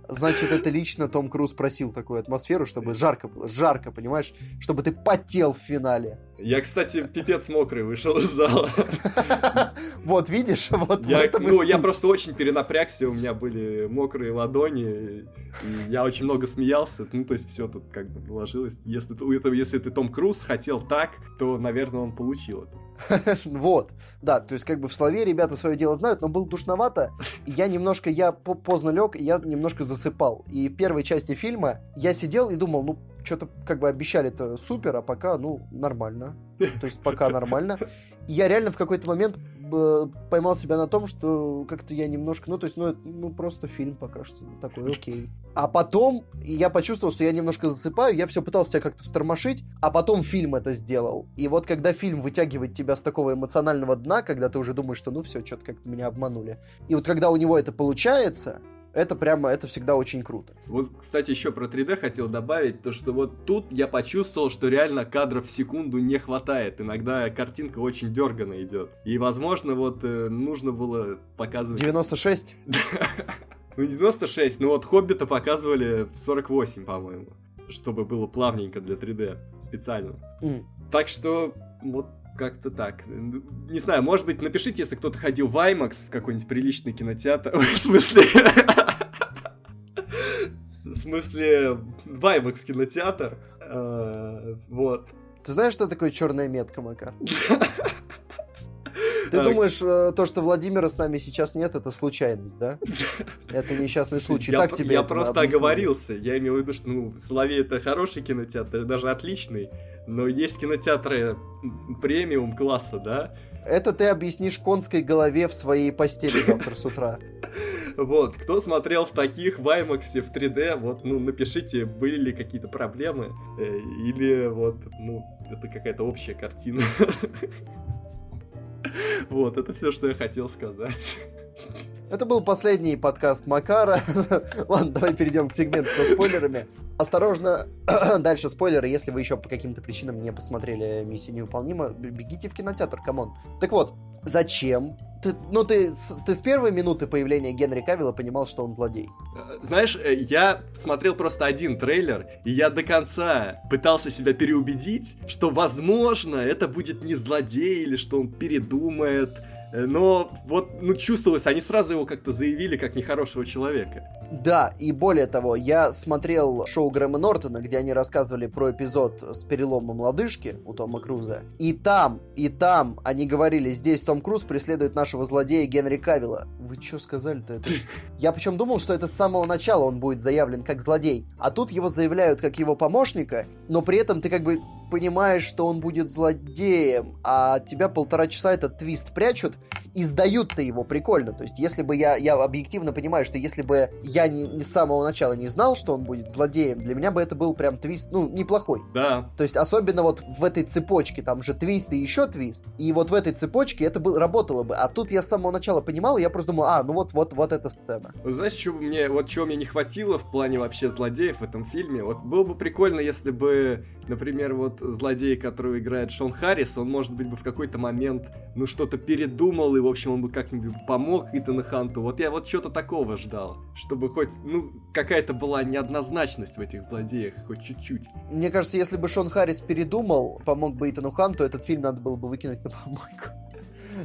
Значит, это лично Том Круз просил такую атмосферу, чтобы жарко было, жарко, понимаешь? Чтобы ты потел в финале. Я, кстати, пипец мокрый вышел из зала. Вот, видишь? Вот я, ну, я просто очень перенапрягся, у меня были мокрые ладони, и я очень много смеялся. Ну, то есть все тут как бы наложилось. Если, если ты Том Круз хотел так, то, наверное, он получил это. Вот, да, то есть как бы в слове ребята свое дело знают, но было душновато, я немножко, я поздно лег, я немножко засыпал. И в первой части фильма я сидел и думал, ну, что-то как бы обещали-то супер, а пока, ну, нормально. То есть пока нормально. И я реально в какой-то момент поймал себя на том, что как-то я немножко, ну, то есть, ну, ну, просто фильм пока что такой, окей. А потом я почувствовал, что я немножко засыпаю, я все пытался себя как-то встормошить, а потом фильм это сделал. И вот когда фильм вытягивает тебя с такого эмоционального дна, когда ты уже думаешь, что ну все, что-то как-то меня обманули. И вот когда у него это получается, это прямо, это всегда очень круто. Вот, кстати, еще про 3D хотел добавить, то что вот тут я почувствовал, что реально кадров в секунду не хватает. Иногда картинка очень дергано идет. И, возможно, вот э, нужно было показывать... 96? Ну, не 96, но вот Хоббита показывали в 48, по-моему. Чтобы было плавненько для 3D. Специально. Так что, вот как-то так. Не знаю, может быть, напишите, если кто-то ходил в IMAX, в какой-нибудь приличный кинотеатр. в смысле... В смысле, в IMAX кинотеатр. Э, вот. Ты знаешь, что такое черная метка, Макар? Ты думаешь, э, то, что Владимира с нами сейчас нет, это случайность, да? Это несчастный случай. Я, так тебе я просто оговорился. Я имел в виду, что ну, Соловей это хороший кинотеатр, даже отличный. Но есть кинотеатры премиум класса, да? Это ты объяснишь конской голове в своей постели завтра с утра. Вот, кто смотрел в таких в IMAX, в 3D, вот, ну, напишите, были ли какие-то проблемы, э, или вот, ну, это какая-то общая картина. Вот, это все, что я хотел сказать. Это был последний подкаст Макара. Ладно, давай перейдем к сегменту со спойлерами. Осторожно, дальше спойлеры, если вы еще по каким-то причинам не посмотрели «Миссия невыполнима», бегите в кинотеатр, come on. Так вот, зачем? Ты, ну, ты, ты с первой минуты появления Генри Кавилла понимал, что он злодей. Э, знаешь, э, я смотрел просто один трейлер, и я до конца пытался себя переубедить, что, возможно, это будет не злодей, или что он передумает, но вот, ну, чувствовалось, они сразу его как-то заявили как нехорошего человека. Да, и более того, я смотрел шоу Грэма Нортона, где они рассказывали про эпизод с переломом лодыжки у Тома Круза. И там, и там они говорили, здесь Том Круз преследует нашего злодея Генри Кавилла. Вы что сказали-то это? Я причем думал, что это с самого начала он будет заявлен как злодей. А тут его заявляют как его помощника, но при этом ты как бы понимаешь, что он будет злодеем, а тебя полтора часа этот твист прячут, и сдают-то его прикольно. То есть, если бы я, я объективно понимаю, что если бы я не, не с самого начала не знал, что он будет злодеем, для меня бы это был прям твист, ну, неплохой. Да. То есть, особенно вот в этой цепочке, там же твист и еще твист, и вот в этой цепочке это был, работало бы. А тут я с самого начала понимал, и я просто думал, а, ну вот, вот, вот эта сцена. Знаешь, что мне, вот чего мне не хватило в плане вообще злодеев в этом фильме? Вот было бы прикольно, если бы например, вот злодей, которого играет Шон Харрис, он, может быть, бы в какой-то момент, ну, что-то передумал, и, в общем, он бы как-нибудь помог Итану Ханту. Вот я вот что-то такого ждал, чтобы хоть, ну, какая-то была неоднозначность в этих злодеях, хоть чуть-чуть. Мне кажется, если бы Шон Харрис передумал, помог бы Итану Ханту, этот фильм надо было бы выкинуть на помойку.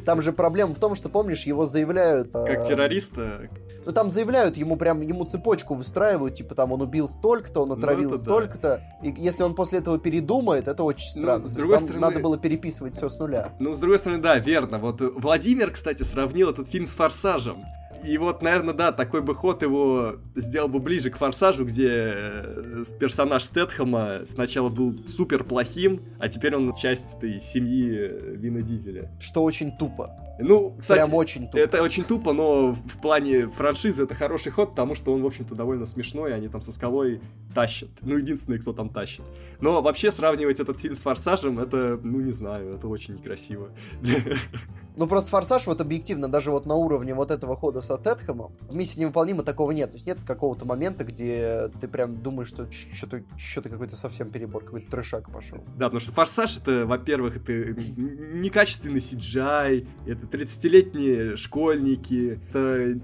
Там же проблема в том, что, помнишь, его заявляют... Как э, террориста? Ну, там заявляют, ему прям, ему цепочку выстраивают, типа, там, он убил столько-то, он Ну, отравил да. столько-то. И если он после этого передумает, это очень Ну, странно. с То есть другой стороны- надо было переписывать все с нуля. Ну, с другой стороны, да, верно. Вот Владимир, кстати, сравнил этот фильм с «Форсажем». И вот, наверное, да, такой бы ход его сделал бы ближе к «Форсажу», где э, персонаж Стэтхэма сначала был супер плохим, а теперь он часть этой семьи э, Вина Дизеля. Что очень тупо. Ну, кстати, прям очень тупо. это очень тупо, но в плане франшизы это хороший ход, потому что он, в общем-то, довольно смешной, они там со скалой тащат. Ну, единственный, кто там тащит. Но вообще сравнивать этот фильм с «Форсажем», это, ну, не знаю, это очень некрасиво. Ну, просто «Форсаж» вот объективно, даже вот на уровне вот этого хода со Стэтхэмом, в «Миссии невыполнима» такого нет. То есть нет какого-то момента, где ты прям думаешь, что что-то что-то какой-то совсем перебор, какой-то трешак пошел. Да, потому что «Форсаж» это, во-первых, это некачественный CGI, это 30-летние школьники, это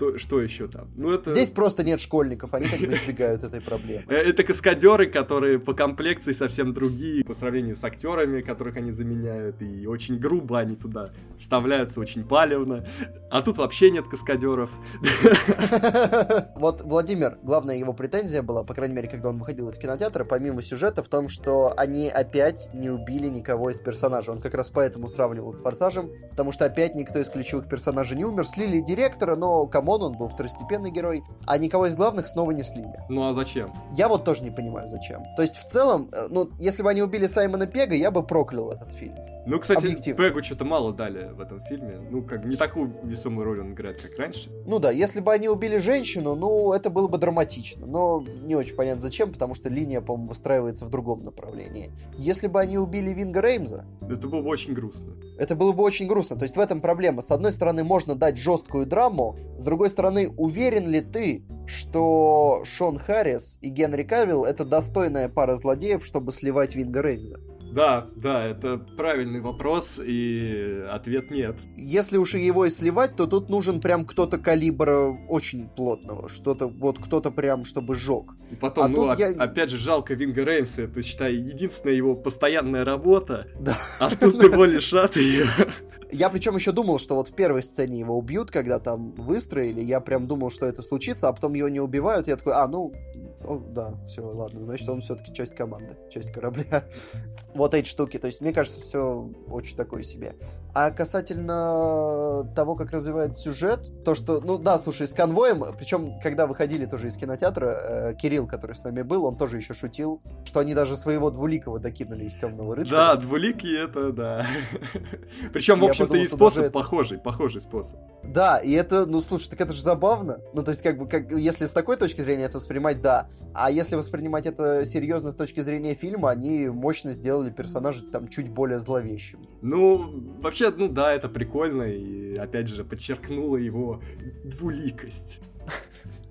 кто, что еще там? Ну, это... Здесь просто нет школьников, они как бы избегают этой проблемы. Э, Это каскадеры, которые по комплекции совсем другие по сравнению с актерами, которых они заменяют, и очень грубо они туда вставляются, очень палевно. А тут вообще нет каскадеров. Вот Владимир, главная его претензия была, по крайней мере, когда он выходил из кинотеатра, помимо сюжета, в том, что они опять не убили никого из персонажей. Он как раз поэтому сравнивал с Форсажем, потому что опять никто из ключевых персонажей не умер. Слили директора, но, come on, он был второстепенный герой, а никого из главных снова не слили. Ну а зачем? Я вот тоже не понимаю, зачем. То есть, в целом, э, ну, если бы они убили Саймона Пега, я бы проклял этот фильм. Ну, кстати, Объективно. Пегу что-то мало дали в этом фильме. Ну, как не такую весомую роль он играет, как раньше. Ну да, если бы они убили женщину, ну, это было бы драматично. Но не очень понятно зачем, потому что линия, по-моему, выстраивается в другом направлении. Если бы они убили Винга Реймза, Это было бы очень грустно. это было бы очень грустно. То есть в этом проблема. С одной стороны, можно дать жесткую драму, с другой стороны, уверен ли ты, что Шон Харрис и Генри Кавилл это достойная пара злодеев, чтобы сливать Винга Реймза? Да, да, это правильный вопрос, и ответ нет. Если уж его и сливать, то тут нужен прям кто-то калибра очень плотного. Что-то, вот кто-то прям, чтобы сжег. И потом, А ну, тут оп- я- опять же, жалко Винга Реймса, это, считай, единственная его постоянная работа, Да. а тут его лишат ее. Я причем еще думал, что вот в первой сцене его убьют, когда там выстроили. Я прям думал, что это случится, а потом его не убивают. Я такой, а, ну, о, да, все, ладно, значит, он все-таки часть команды, часть корабля. вот эти штуки. То есть, мне кажется, все очень такое себе. А касательно того, как развивается сюжет, то, что, ну да, слушай, с конвоем, причем, когда выходили тоже из кинотеатра, э, Кирилл, который с нами был, он тоже еще шутил, что они даже своего двуликого докинули из темного рыцаря. Да, двуликий это, да. Причем, в общем-то, и способ это- похожий, похожий способ. Да, и это, ну слушай, так это же забавно. Ну, то есть, как бы, как, если с такой точки зрения это воспринимать, да. А если воспринимать это серьезно с точки зрения фильма, они мощно сделали персонажа там чуть более зловещим. Ну, вообще, ну да, это прикольно, и опять же, подчеркнуло его двуликость.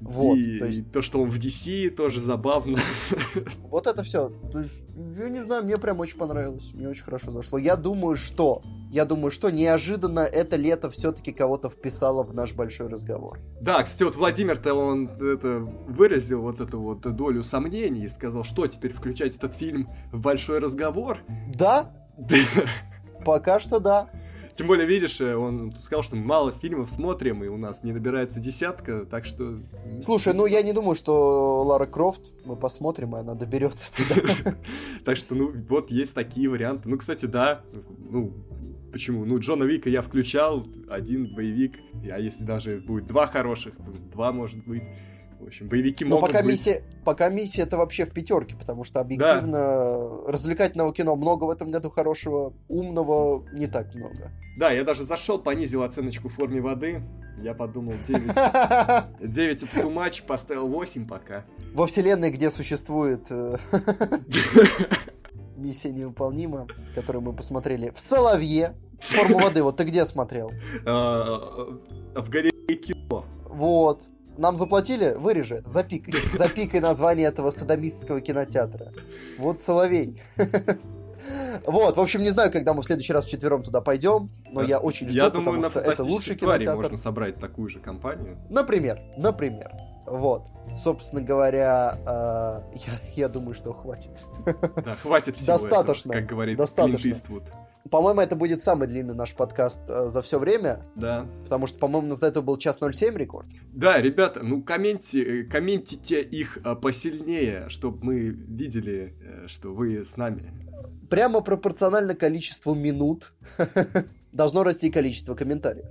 Вот, и, то есть- и то, что он в DC, тоже забавно. Вот это все. То есть, я не знаю, мне прям очень понравилось. Мне очень хорошо зашло. Я думаю, что... Я думаю, что неожиданно это лето все-таки кого-то вписало в наш большой разговор. Да, кстати, вот Владимир-то он это выразил вот эту вот долю сомнений и сказал, что теперь включать этот фильм в большой разговор. Да, пока что да. Тем более, видишь, э, он сказал, что мало фильмов смотрим, и у нас не набирается десятка, так что... Слушай, ну я не думаю, что Лара Крофт, мы посмотрим, и она доберется туда. Так что, ну, вот есть такие варианты. Ну, кстати, да, ну, почему? Ну, Джона Вика я включал, один боевик, а если даже будет два хороших, то два, может быть. В общем, боевики Но могут пока быть. миссия, пока миссия это вообще в пятерке, потому что объективно развлекательного кино много в этом году хорошего, умного не так много. Да, я даже зашел, понизил оценочку в форме воды. Я подумал, 9, 9 это too much, поставил 8 пока. Во вселенной, где существует э, миссия невыполнима, которую мы посмотрели в Соловье. Форму воды, вот ты где смотрел? А, В галерее кино. Вот. Нам заплатили? Вырежи, запикай. Запикай название этого садомистского кинотеатра. Вот Соловей. Вот, в общем, не знаю, когда мы в следующий раз вчетвером туда пойдем, но я очень жду, Я думаю, на что это лучший кинотеатр. можно собрать такую же компанию. Например, например. Вот. Собственно говоря, э, я, я думаю, что хватит. Да, хватит всего Достаточно, этого, как говорит достаточно. Клинт Иствуд. По-моему, это будет самый длинный наш подкаст э, за все время, Да. потому что, по-моему, у нас до этого был час 07 рекорд. Да, ребята, ну комменти, э, комментите их а, посильнее, чтобы мы видели, э, что вы с нами. Прямо пропорционально количеству минут должно расти количество комментариев.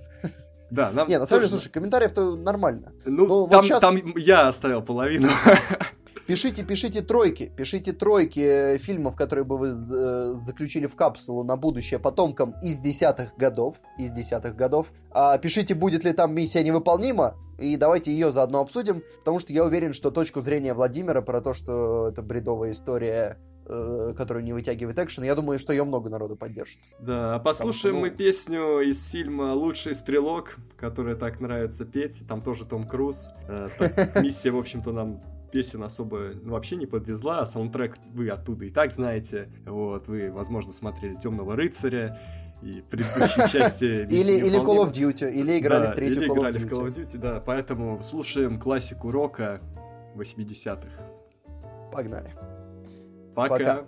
Да, нам Не, на самом деле, слушай, комментариев-то нормально. ну, ну, вот там, там я оставил половину. Пишите, пишите тройки, пишите тройки э, фильмов, которые бы вы э, заключили в капсулу на будущее потомкам из десятых годов, из десятых годов. А пишите, будет ли там миссия невыполнима, и давайте ее заодно обсудим, потому что я уверен, что точку зрения Владимира про то, что это бредовая история, э, которую не вытягивает экшен, я думаю, что ее много народу поддержит. Да, а послушаем ну- мы песню из фильма «Лучший стрелок», которая так нравится петь. Там тоже Том Круз. Э, так, Миссия, в общем-то, нам песен особо ну, вообще не подвезла, а саундтрек вы оттуда и так знаете. Вот, вы, возможно, смотрели «Темного рыцаря» и предыдущие части «Миссии Или, или Call of невыполнимой». Duty, или играли Да, в третью или Call of играли в Duty. Call of Duty, да. Поэтому слушаем классику рока 80-х. Погнали. Пока. Пока.